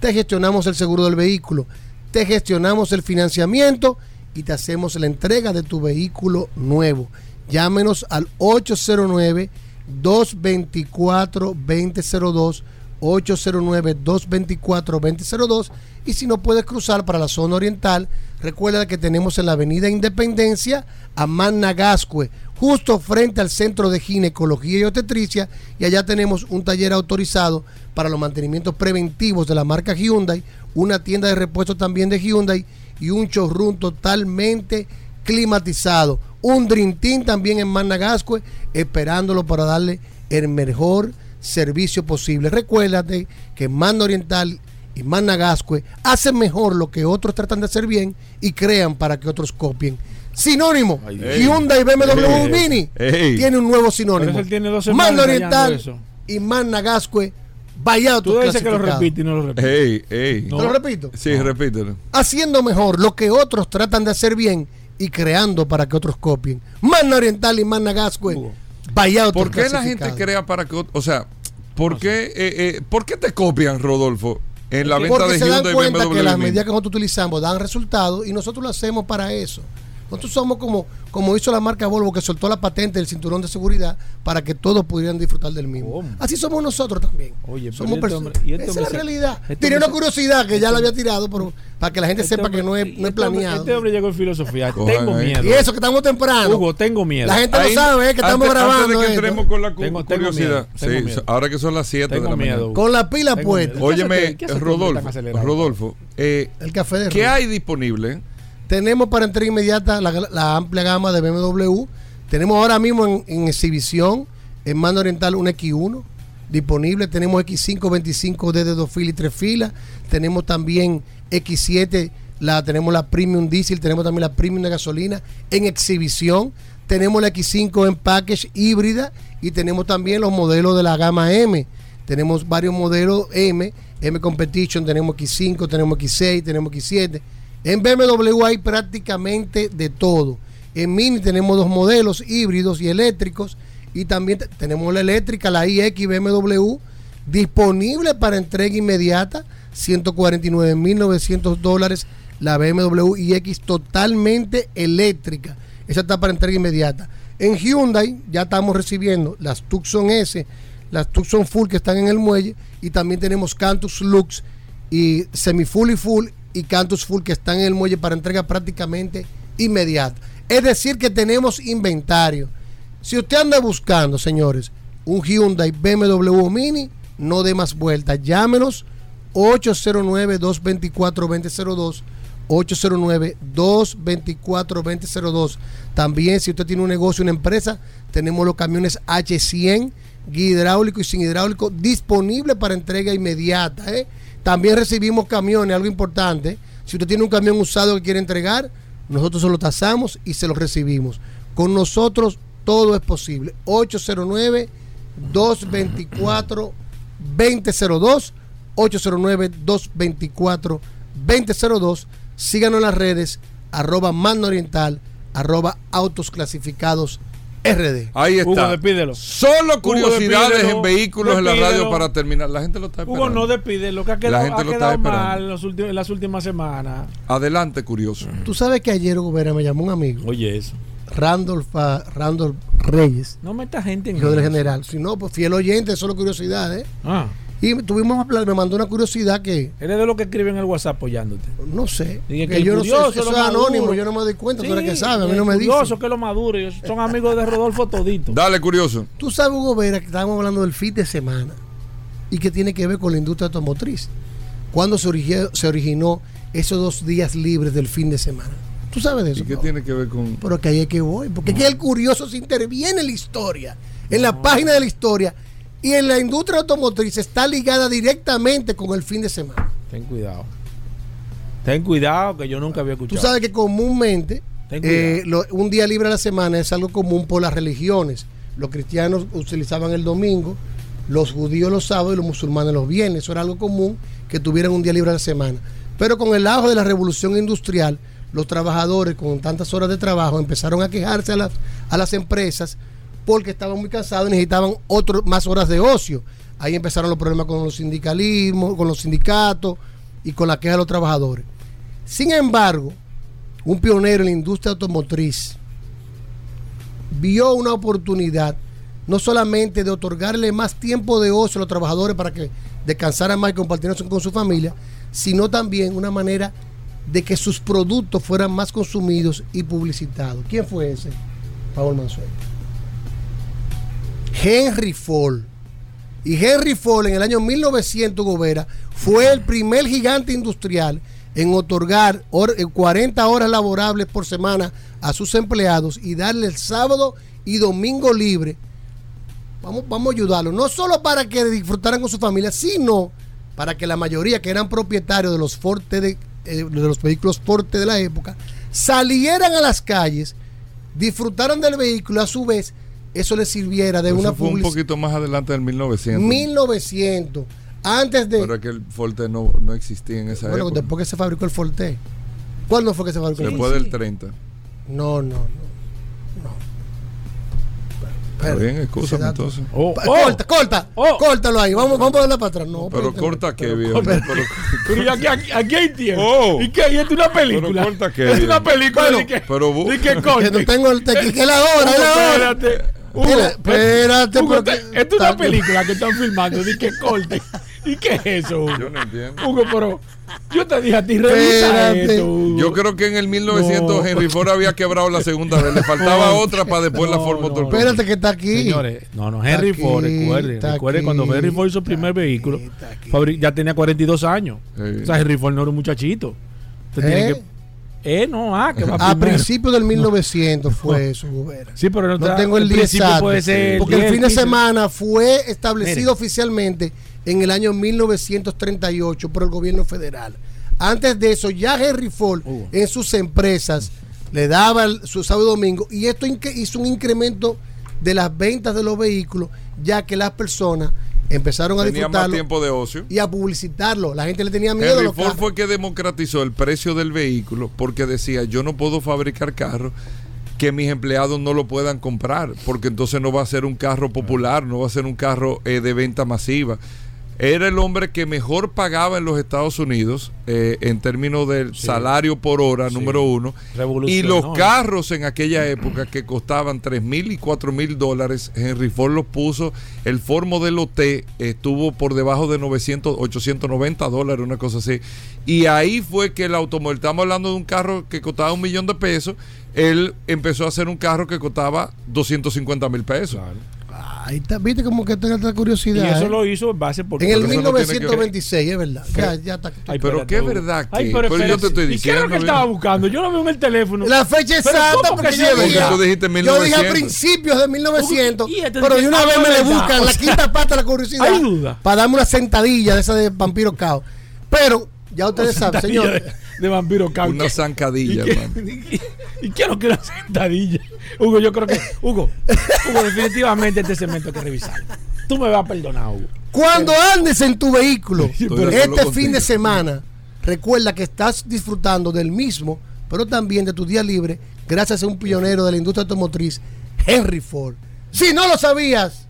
Te gestionamos el seguro del vehículo, te gestionamos el financiamiento y te hacemos la entrega de tu vehículo nuevo. Llámenos al 809-224-2002. 809-224-2002 y si no puedes cruzar para la zona oriental, recuerda que tenemos en la avenida Independencia a Managascue, justo frente al centro de ginecología y obstetricia y allá tenemos un taller autorizado para los mantenimientos preventivos de la marca Hyundai, una tienda de repuestos también de Hyundai y un showroom totalmente climatizado. Un Team también en Managascue, esperándolo para darle el mejor servicio posible. Recuérdate que Manda Oriental y Managascue hacen mejor lo que otros tratan de hacer bien y crean para que otros copien. Sinónimo, Ey. Hyundai BMW Ey. Mini Ey. tiene un nuevo sinónimo. Manda Oriental eso. y Managascue, vaya Tú dices que lo repite y no lo repite. Ey, ey. ¿Te lo repito? Sí, repítelo. haciendo mejor lo que otros tratan de hacer bien y creando para que otros copien. Manda Oriental y Managascue, ¿Por qué la gente crea para que, o sea, ¿por qué, eh, eh, ¿por qué te copian, Rodolfo, en la venta Porque de se dan Hyundai cuenta BMW? que las medidas que nosotros utilizamos dan resultados y nosotros lo hacemos para eso. Nosotros somos como, como hizo la marca Volvo que soltó la patente del cinturón de seguridad para que todos pudieran disfrutar del mismo. Así somos nosotros también. Oye, somos este perso- hombre- y este Esa es la se- realidad. este Tiene hombre una se- curiosidad que ya la este- había tirado, pero para que la gente Este sepa que no es, no es planeado. Este hombre llegó en filosofía. Tengo ahí. miedo. Y eso que estamos temprano. Hugo, tengo miedo. La gente Ahí, no sabe eh, que estamos antes- grabando. Antes de que esto. entremos con la cu- Tengo- tengo curiosidad. miedo, tengo sí, miedo. ahora que son las 7 de Tengo la miedo, mañana. Hugo. Con la pila puesta. miedo. ¿Qué hace Óyeme, tan Rodolfo? Rodolfo, eh, El café de ¿qué hay disponible? Tenemos para entrega inmediata la, amplia gama de BMW. Tenemos ahora mismo en, en exhibición en mano oriental un X1 disponible. Tenemos X5 25 desde dos filas y tres filas. Tenemos también X7, la, tenemos la Premium Diesel, tenemos también la Premium de gasolina en exhibición. Tenemos la X5 en package híbrida y tenemos también los modelos de la gama M. Tenemos varios modelos M, M Competition, tenemos X5, tenemos X6, tenemos X7. En BMW hay prácticamente de todo. En Mini tenemos dos modelos híbridos y eléctricos. Y también te- tenemos la eléctrica, la iX BMW, disponible para entrega inmediata, 149.900 dólares. La BMW iX totalmente eléctrica. Esa está para entrega inmediata. En Hyundai ya estamos recibiendo las Tucson S, las Tucson Full que están en el muelle y también tenemos Cantus Lux y Semi Full y Full y Cantus Full que están en el muelle para entrega prácticamente inmediata. Es decir, que tenemos inventario. Si usted anda buscando, señores, un Hyundai BMW Mini, no dé más vueltas. Llámenos 809-224-2002. 809-224-2002. También, si usted tiene un negocio, una empresa, tenemos los camiones H100, guía hidráulico y sin hidráulico, disponibles para entrega inmediata. ¿eh? También recibimos camiones, algo importante. Si usted tiene un camión usado que quiere entregar, nosotros se lo tasamos y se lo recibimos. Con nosotros todo es posible. 809-224-2002. 809-224-2002. Síganos en las redes, arroba mano oriental, arroba autos clasificados RD. Ahí está. Hugo, despídelo. Solo Hugo, curiosidades despídelo, en vehículos en la radio para terminar. La gente lo está esperando. Hugo, no despide lo que ha quedado, La gente ha lo está quedado esperando. mal en, los últimos- en las últimas semanas. Adelante, curioso. Tú sabes que ayer, Gobera, me llamó un amigo. Oye, eso. Randolph, ah, Randolph Reyes. No meta gente en Hijo del general. Si no, pues fiel oyente, solo curiosidad, ¿eh? Ah. Y tuvimos me mandó una curiosidad que Eres de los que escriben en el WhatsApp apoyándote. no sé. Dije que que el yo no sé, eso lo es anónimo, yo no me doy cuenta, tú Sí, eres que sabe, a mí no me curioso dicen. que lo maduro. ellos son amigos de Rodolfo todito. Dale, curioso. Tú sabes, Hugo Vera, que estábamos hablando del fin de semana y que tiene que ver con la industria automotriz. ¿Cuándo se, origi- se originó esos dos días libres del fin de semana? ¿Tú sabes de eso? ¿Y qué no? tiene que ver con.? Pero que ahí es que voy, porque es que el curioso se interviene en la historia, en la página de la historia y en la industria automotriz está ligada directamente con el fin de semana. Ten cuidado. Ten cuidado que yo nunca había Tú escuchado. sabes que comúnmente eh, lo- un día libre a la semana es algo común por las religiones. Los cristianos utilizaban el domingo, los judíos los sábados y los musulmanes los viernes. Eso era algo común que tuvieran un día libre a la semana. Pero con el auge de la revolución industrial, los trabajadores con tantas horas de trabajo empezaron a quejarse a las, a las empresas porque estaban muy cansados y necesitaban otro, más horas de ocio. Ahí empezaron los problemas con los sindicalismos, con los sindicatos y con la queja de los trabajadores. Sin embargo, un pionero en la industria automotriz vio una oportunidad no solamente de otorgarle más tiempo de ocio a los trabajadores para que descansaran más y compartieran con su familia, sino también una manera de que sus productos fueran más consumidos y publicitados. ¿Quién fue ese? Paul Mansueto. Henry Ford. Y Henry Ford en el año 1900, Gobera, fue el primer gigante industrial en otorgar hor- eh, 40 horas laborables por semana a sus empleados y darle el sábado y domingo libre. Vamos, vamos a ayudarlo, no solo para que disfrutaran con su familia, sino para que la mayoría que eran propietarios de los de, eh, de los vehículos Forte de la época salieran a las calles, disfrutaran del vehículo, a su vez eso les sirviera de Eso una fue un poquito más adelante del 1900. 1900, antes de... Pero es que el Forte no, no existía en esa Bueno, época. después que se fabricó el Forte. ¿Cuándo fue que se fabricó el Después Forte? del 30. No, no, no. Está bien, excúsame entonces. Pa- corta, corta, córtalo ahí. Vamos, vamos a darle para atrás. No, Pero corta que, viejo. corta. Pero, Pero ¿y aquí, aquí, aquí hay tiempo. Oh. ¿Y qué? ¿Y esto es una película? Pero corta que, Es una bien. película. Bueno, ¿de qué? pero ¿De qué Que no tengo el tequi, que es la hora, es la hora. Espérate. Hugo, Espera- espérate, Hugo, porque- esto es una película que están filmando. ¿De qué corte? ¿Y qué es eso, Hugo? Yo no entiendo. Hugo, pero yo te dije a ti, revisa Espérate. esto, Hugo. Yo creo que en el 1900 No. Henry Ford había quebrado la segunda vez. Le faltaba No. otra para después la No, Ford no, Motor. Espérate que está aquí. Señores, no, no, Henry Ford, aquí, recuerde, está recuerde cuando Henry Ford hizo su primer vehículo, ya tenía 42 años. Sí. O sea, Henry Ford no era un muchachito. Usted tiene ¿Eh? que- eh, no, ah, que va A principios del 1900 fue eso, Gubera. Sí, pero no, No tengo el día principio exacto. puede ser Porque el 10, fin de 15. semana fue establecido Mire. oficialmente en el año 1938 por el gobierno federal. Antes de eso, ya Henry Ford en sus empresas le daba el- su sábado y domingo y esto hizo un incremento de las ventas de los vehículos, ya que las personas empezaron a Tenía más disfrutarlo tiempo de ocio. y a publicitarlo. La gente le tenía miedo a Henry los Ford carros. fue que democratizó el precio del vehículo porque decía, yo no puedo fabricar carros que mis empleados no lo puedan comprar, porque entonces no va a ser un carro popular, no va a ser un carro eh, de venta masiva. Era el hombre que mejor pagaba en los Estados Unidos eh, en términos del salario por hora, número uno. Y los carros en aquella época que costaban 3 mil y 4 mil dólares, Henry Ford los puso. El Ford modelo T estuvo por debajo de 900, 890 dólares, una cosa así. Y ahí fue que el automóvil, estamos hablando de un carro que costaba un millón de pesos, él empezó a hacer un carro que costaba 250 mil pesos. Ahí está, viste como que tenga esta Y curiosidad. eso ¿eh? lo hizo en base por En el Pero eso no que. 1926, es verdad. Ya, ya está. Ay, Pero qué verdad que. Ay, pero pero yo te estoy ¿Y qué es diciendo. lo que estaba buscando? Yo lo veo en el teléfono. La fecha exacta, ¿cómo porque que yo dije? Tú dijiste yo dije a 1900. principios de 1900, Y este pero de una vez me le buscan O la quinta pata de la curiosidad hay duda. para darme una sentadilla de esa de vampiro cao. Pero ya ustedes saben, Sentadilla señor. De, vampiro cao. Una zancadilla, ¿Y qué- hermano. y- ¿Y qué es lo que una sentadilla? Hugo, yo creo que. Hugo, Hugo, definitivamente este segmento hay que revisarlo. Tú me vas a perdonar, Hugo. Cuando andes en tu vehículo este contigo. fin de semana, recuerda que estás disfrutando del mismo, pero también de tu día libre, gracias a un pionero de la industria automotriz, Henry Ford. Si no lo sabías,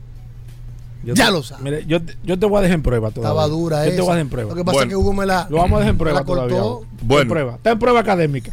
Yo Ya te- lo sabes. Mire, yo, te- yo te voy a dejar en prueba todavía. estaba dura Yo te esa. voy a dejar en prueba. Lo que pasa Bueno. es que Hugo me la, Lo vamos a dejar en prueba todavía. cortó. Hugo. Está Bueno. en prueba. Está en prueba académica.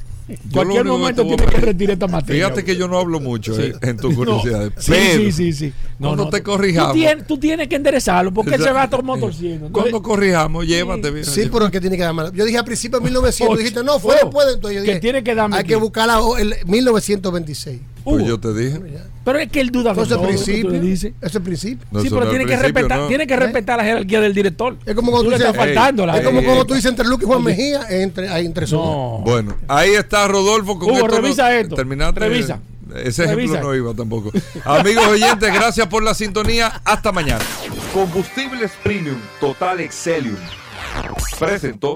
Cualquier momento que te tiene que retirar esta materia. Fíjate que yo no hablo mucho Sí. eh, en tus No, curiosidades. sí, pero sí, sí, sí. No, cuando no, te tú- corrijamos. Tú tienes, tú tienes que enderezarlo porque él se va a tomar torciendo. Cuando corrijamos, llévate bien. Sí, pero es que tiene que dar mal. Yo dije al principio de 1900, Ocho. dijiste, no, fue Oh, después. Entonces yo que dije, tiene que darme Hay aquí. que buscar la, el 1926. Pues yo te dije. pero es que él duda de todo lo que principio. le dices. Ese es el principio. No, sí, pero tiene que, principio, respetar, no. tiene que respetar la jerarquía del director. Es como cuando tú tú le dices, estás faltando. la es como eh, cuando tú dices entre Luke y Juan. Mejía, entre, ahí entre. No. Bueno, ahí está Rodolfo con Hugo, esto. revisa esto. Terminaste. Revisa. Ese ejemplo Revisa. no iba tampoco. Amigos oyentes, gracias por la sintonía. Hasta mañana. Combustibles Premium Total Excelium. Presentó.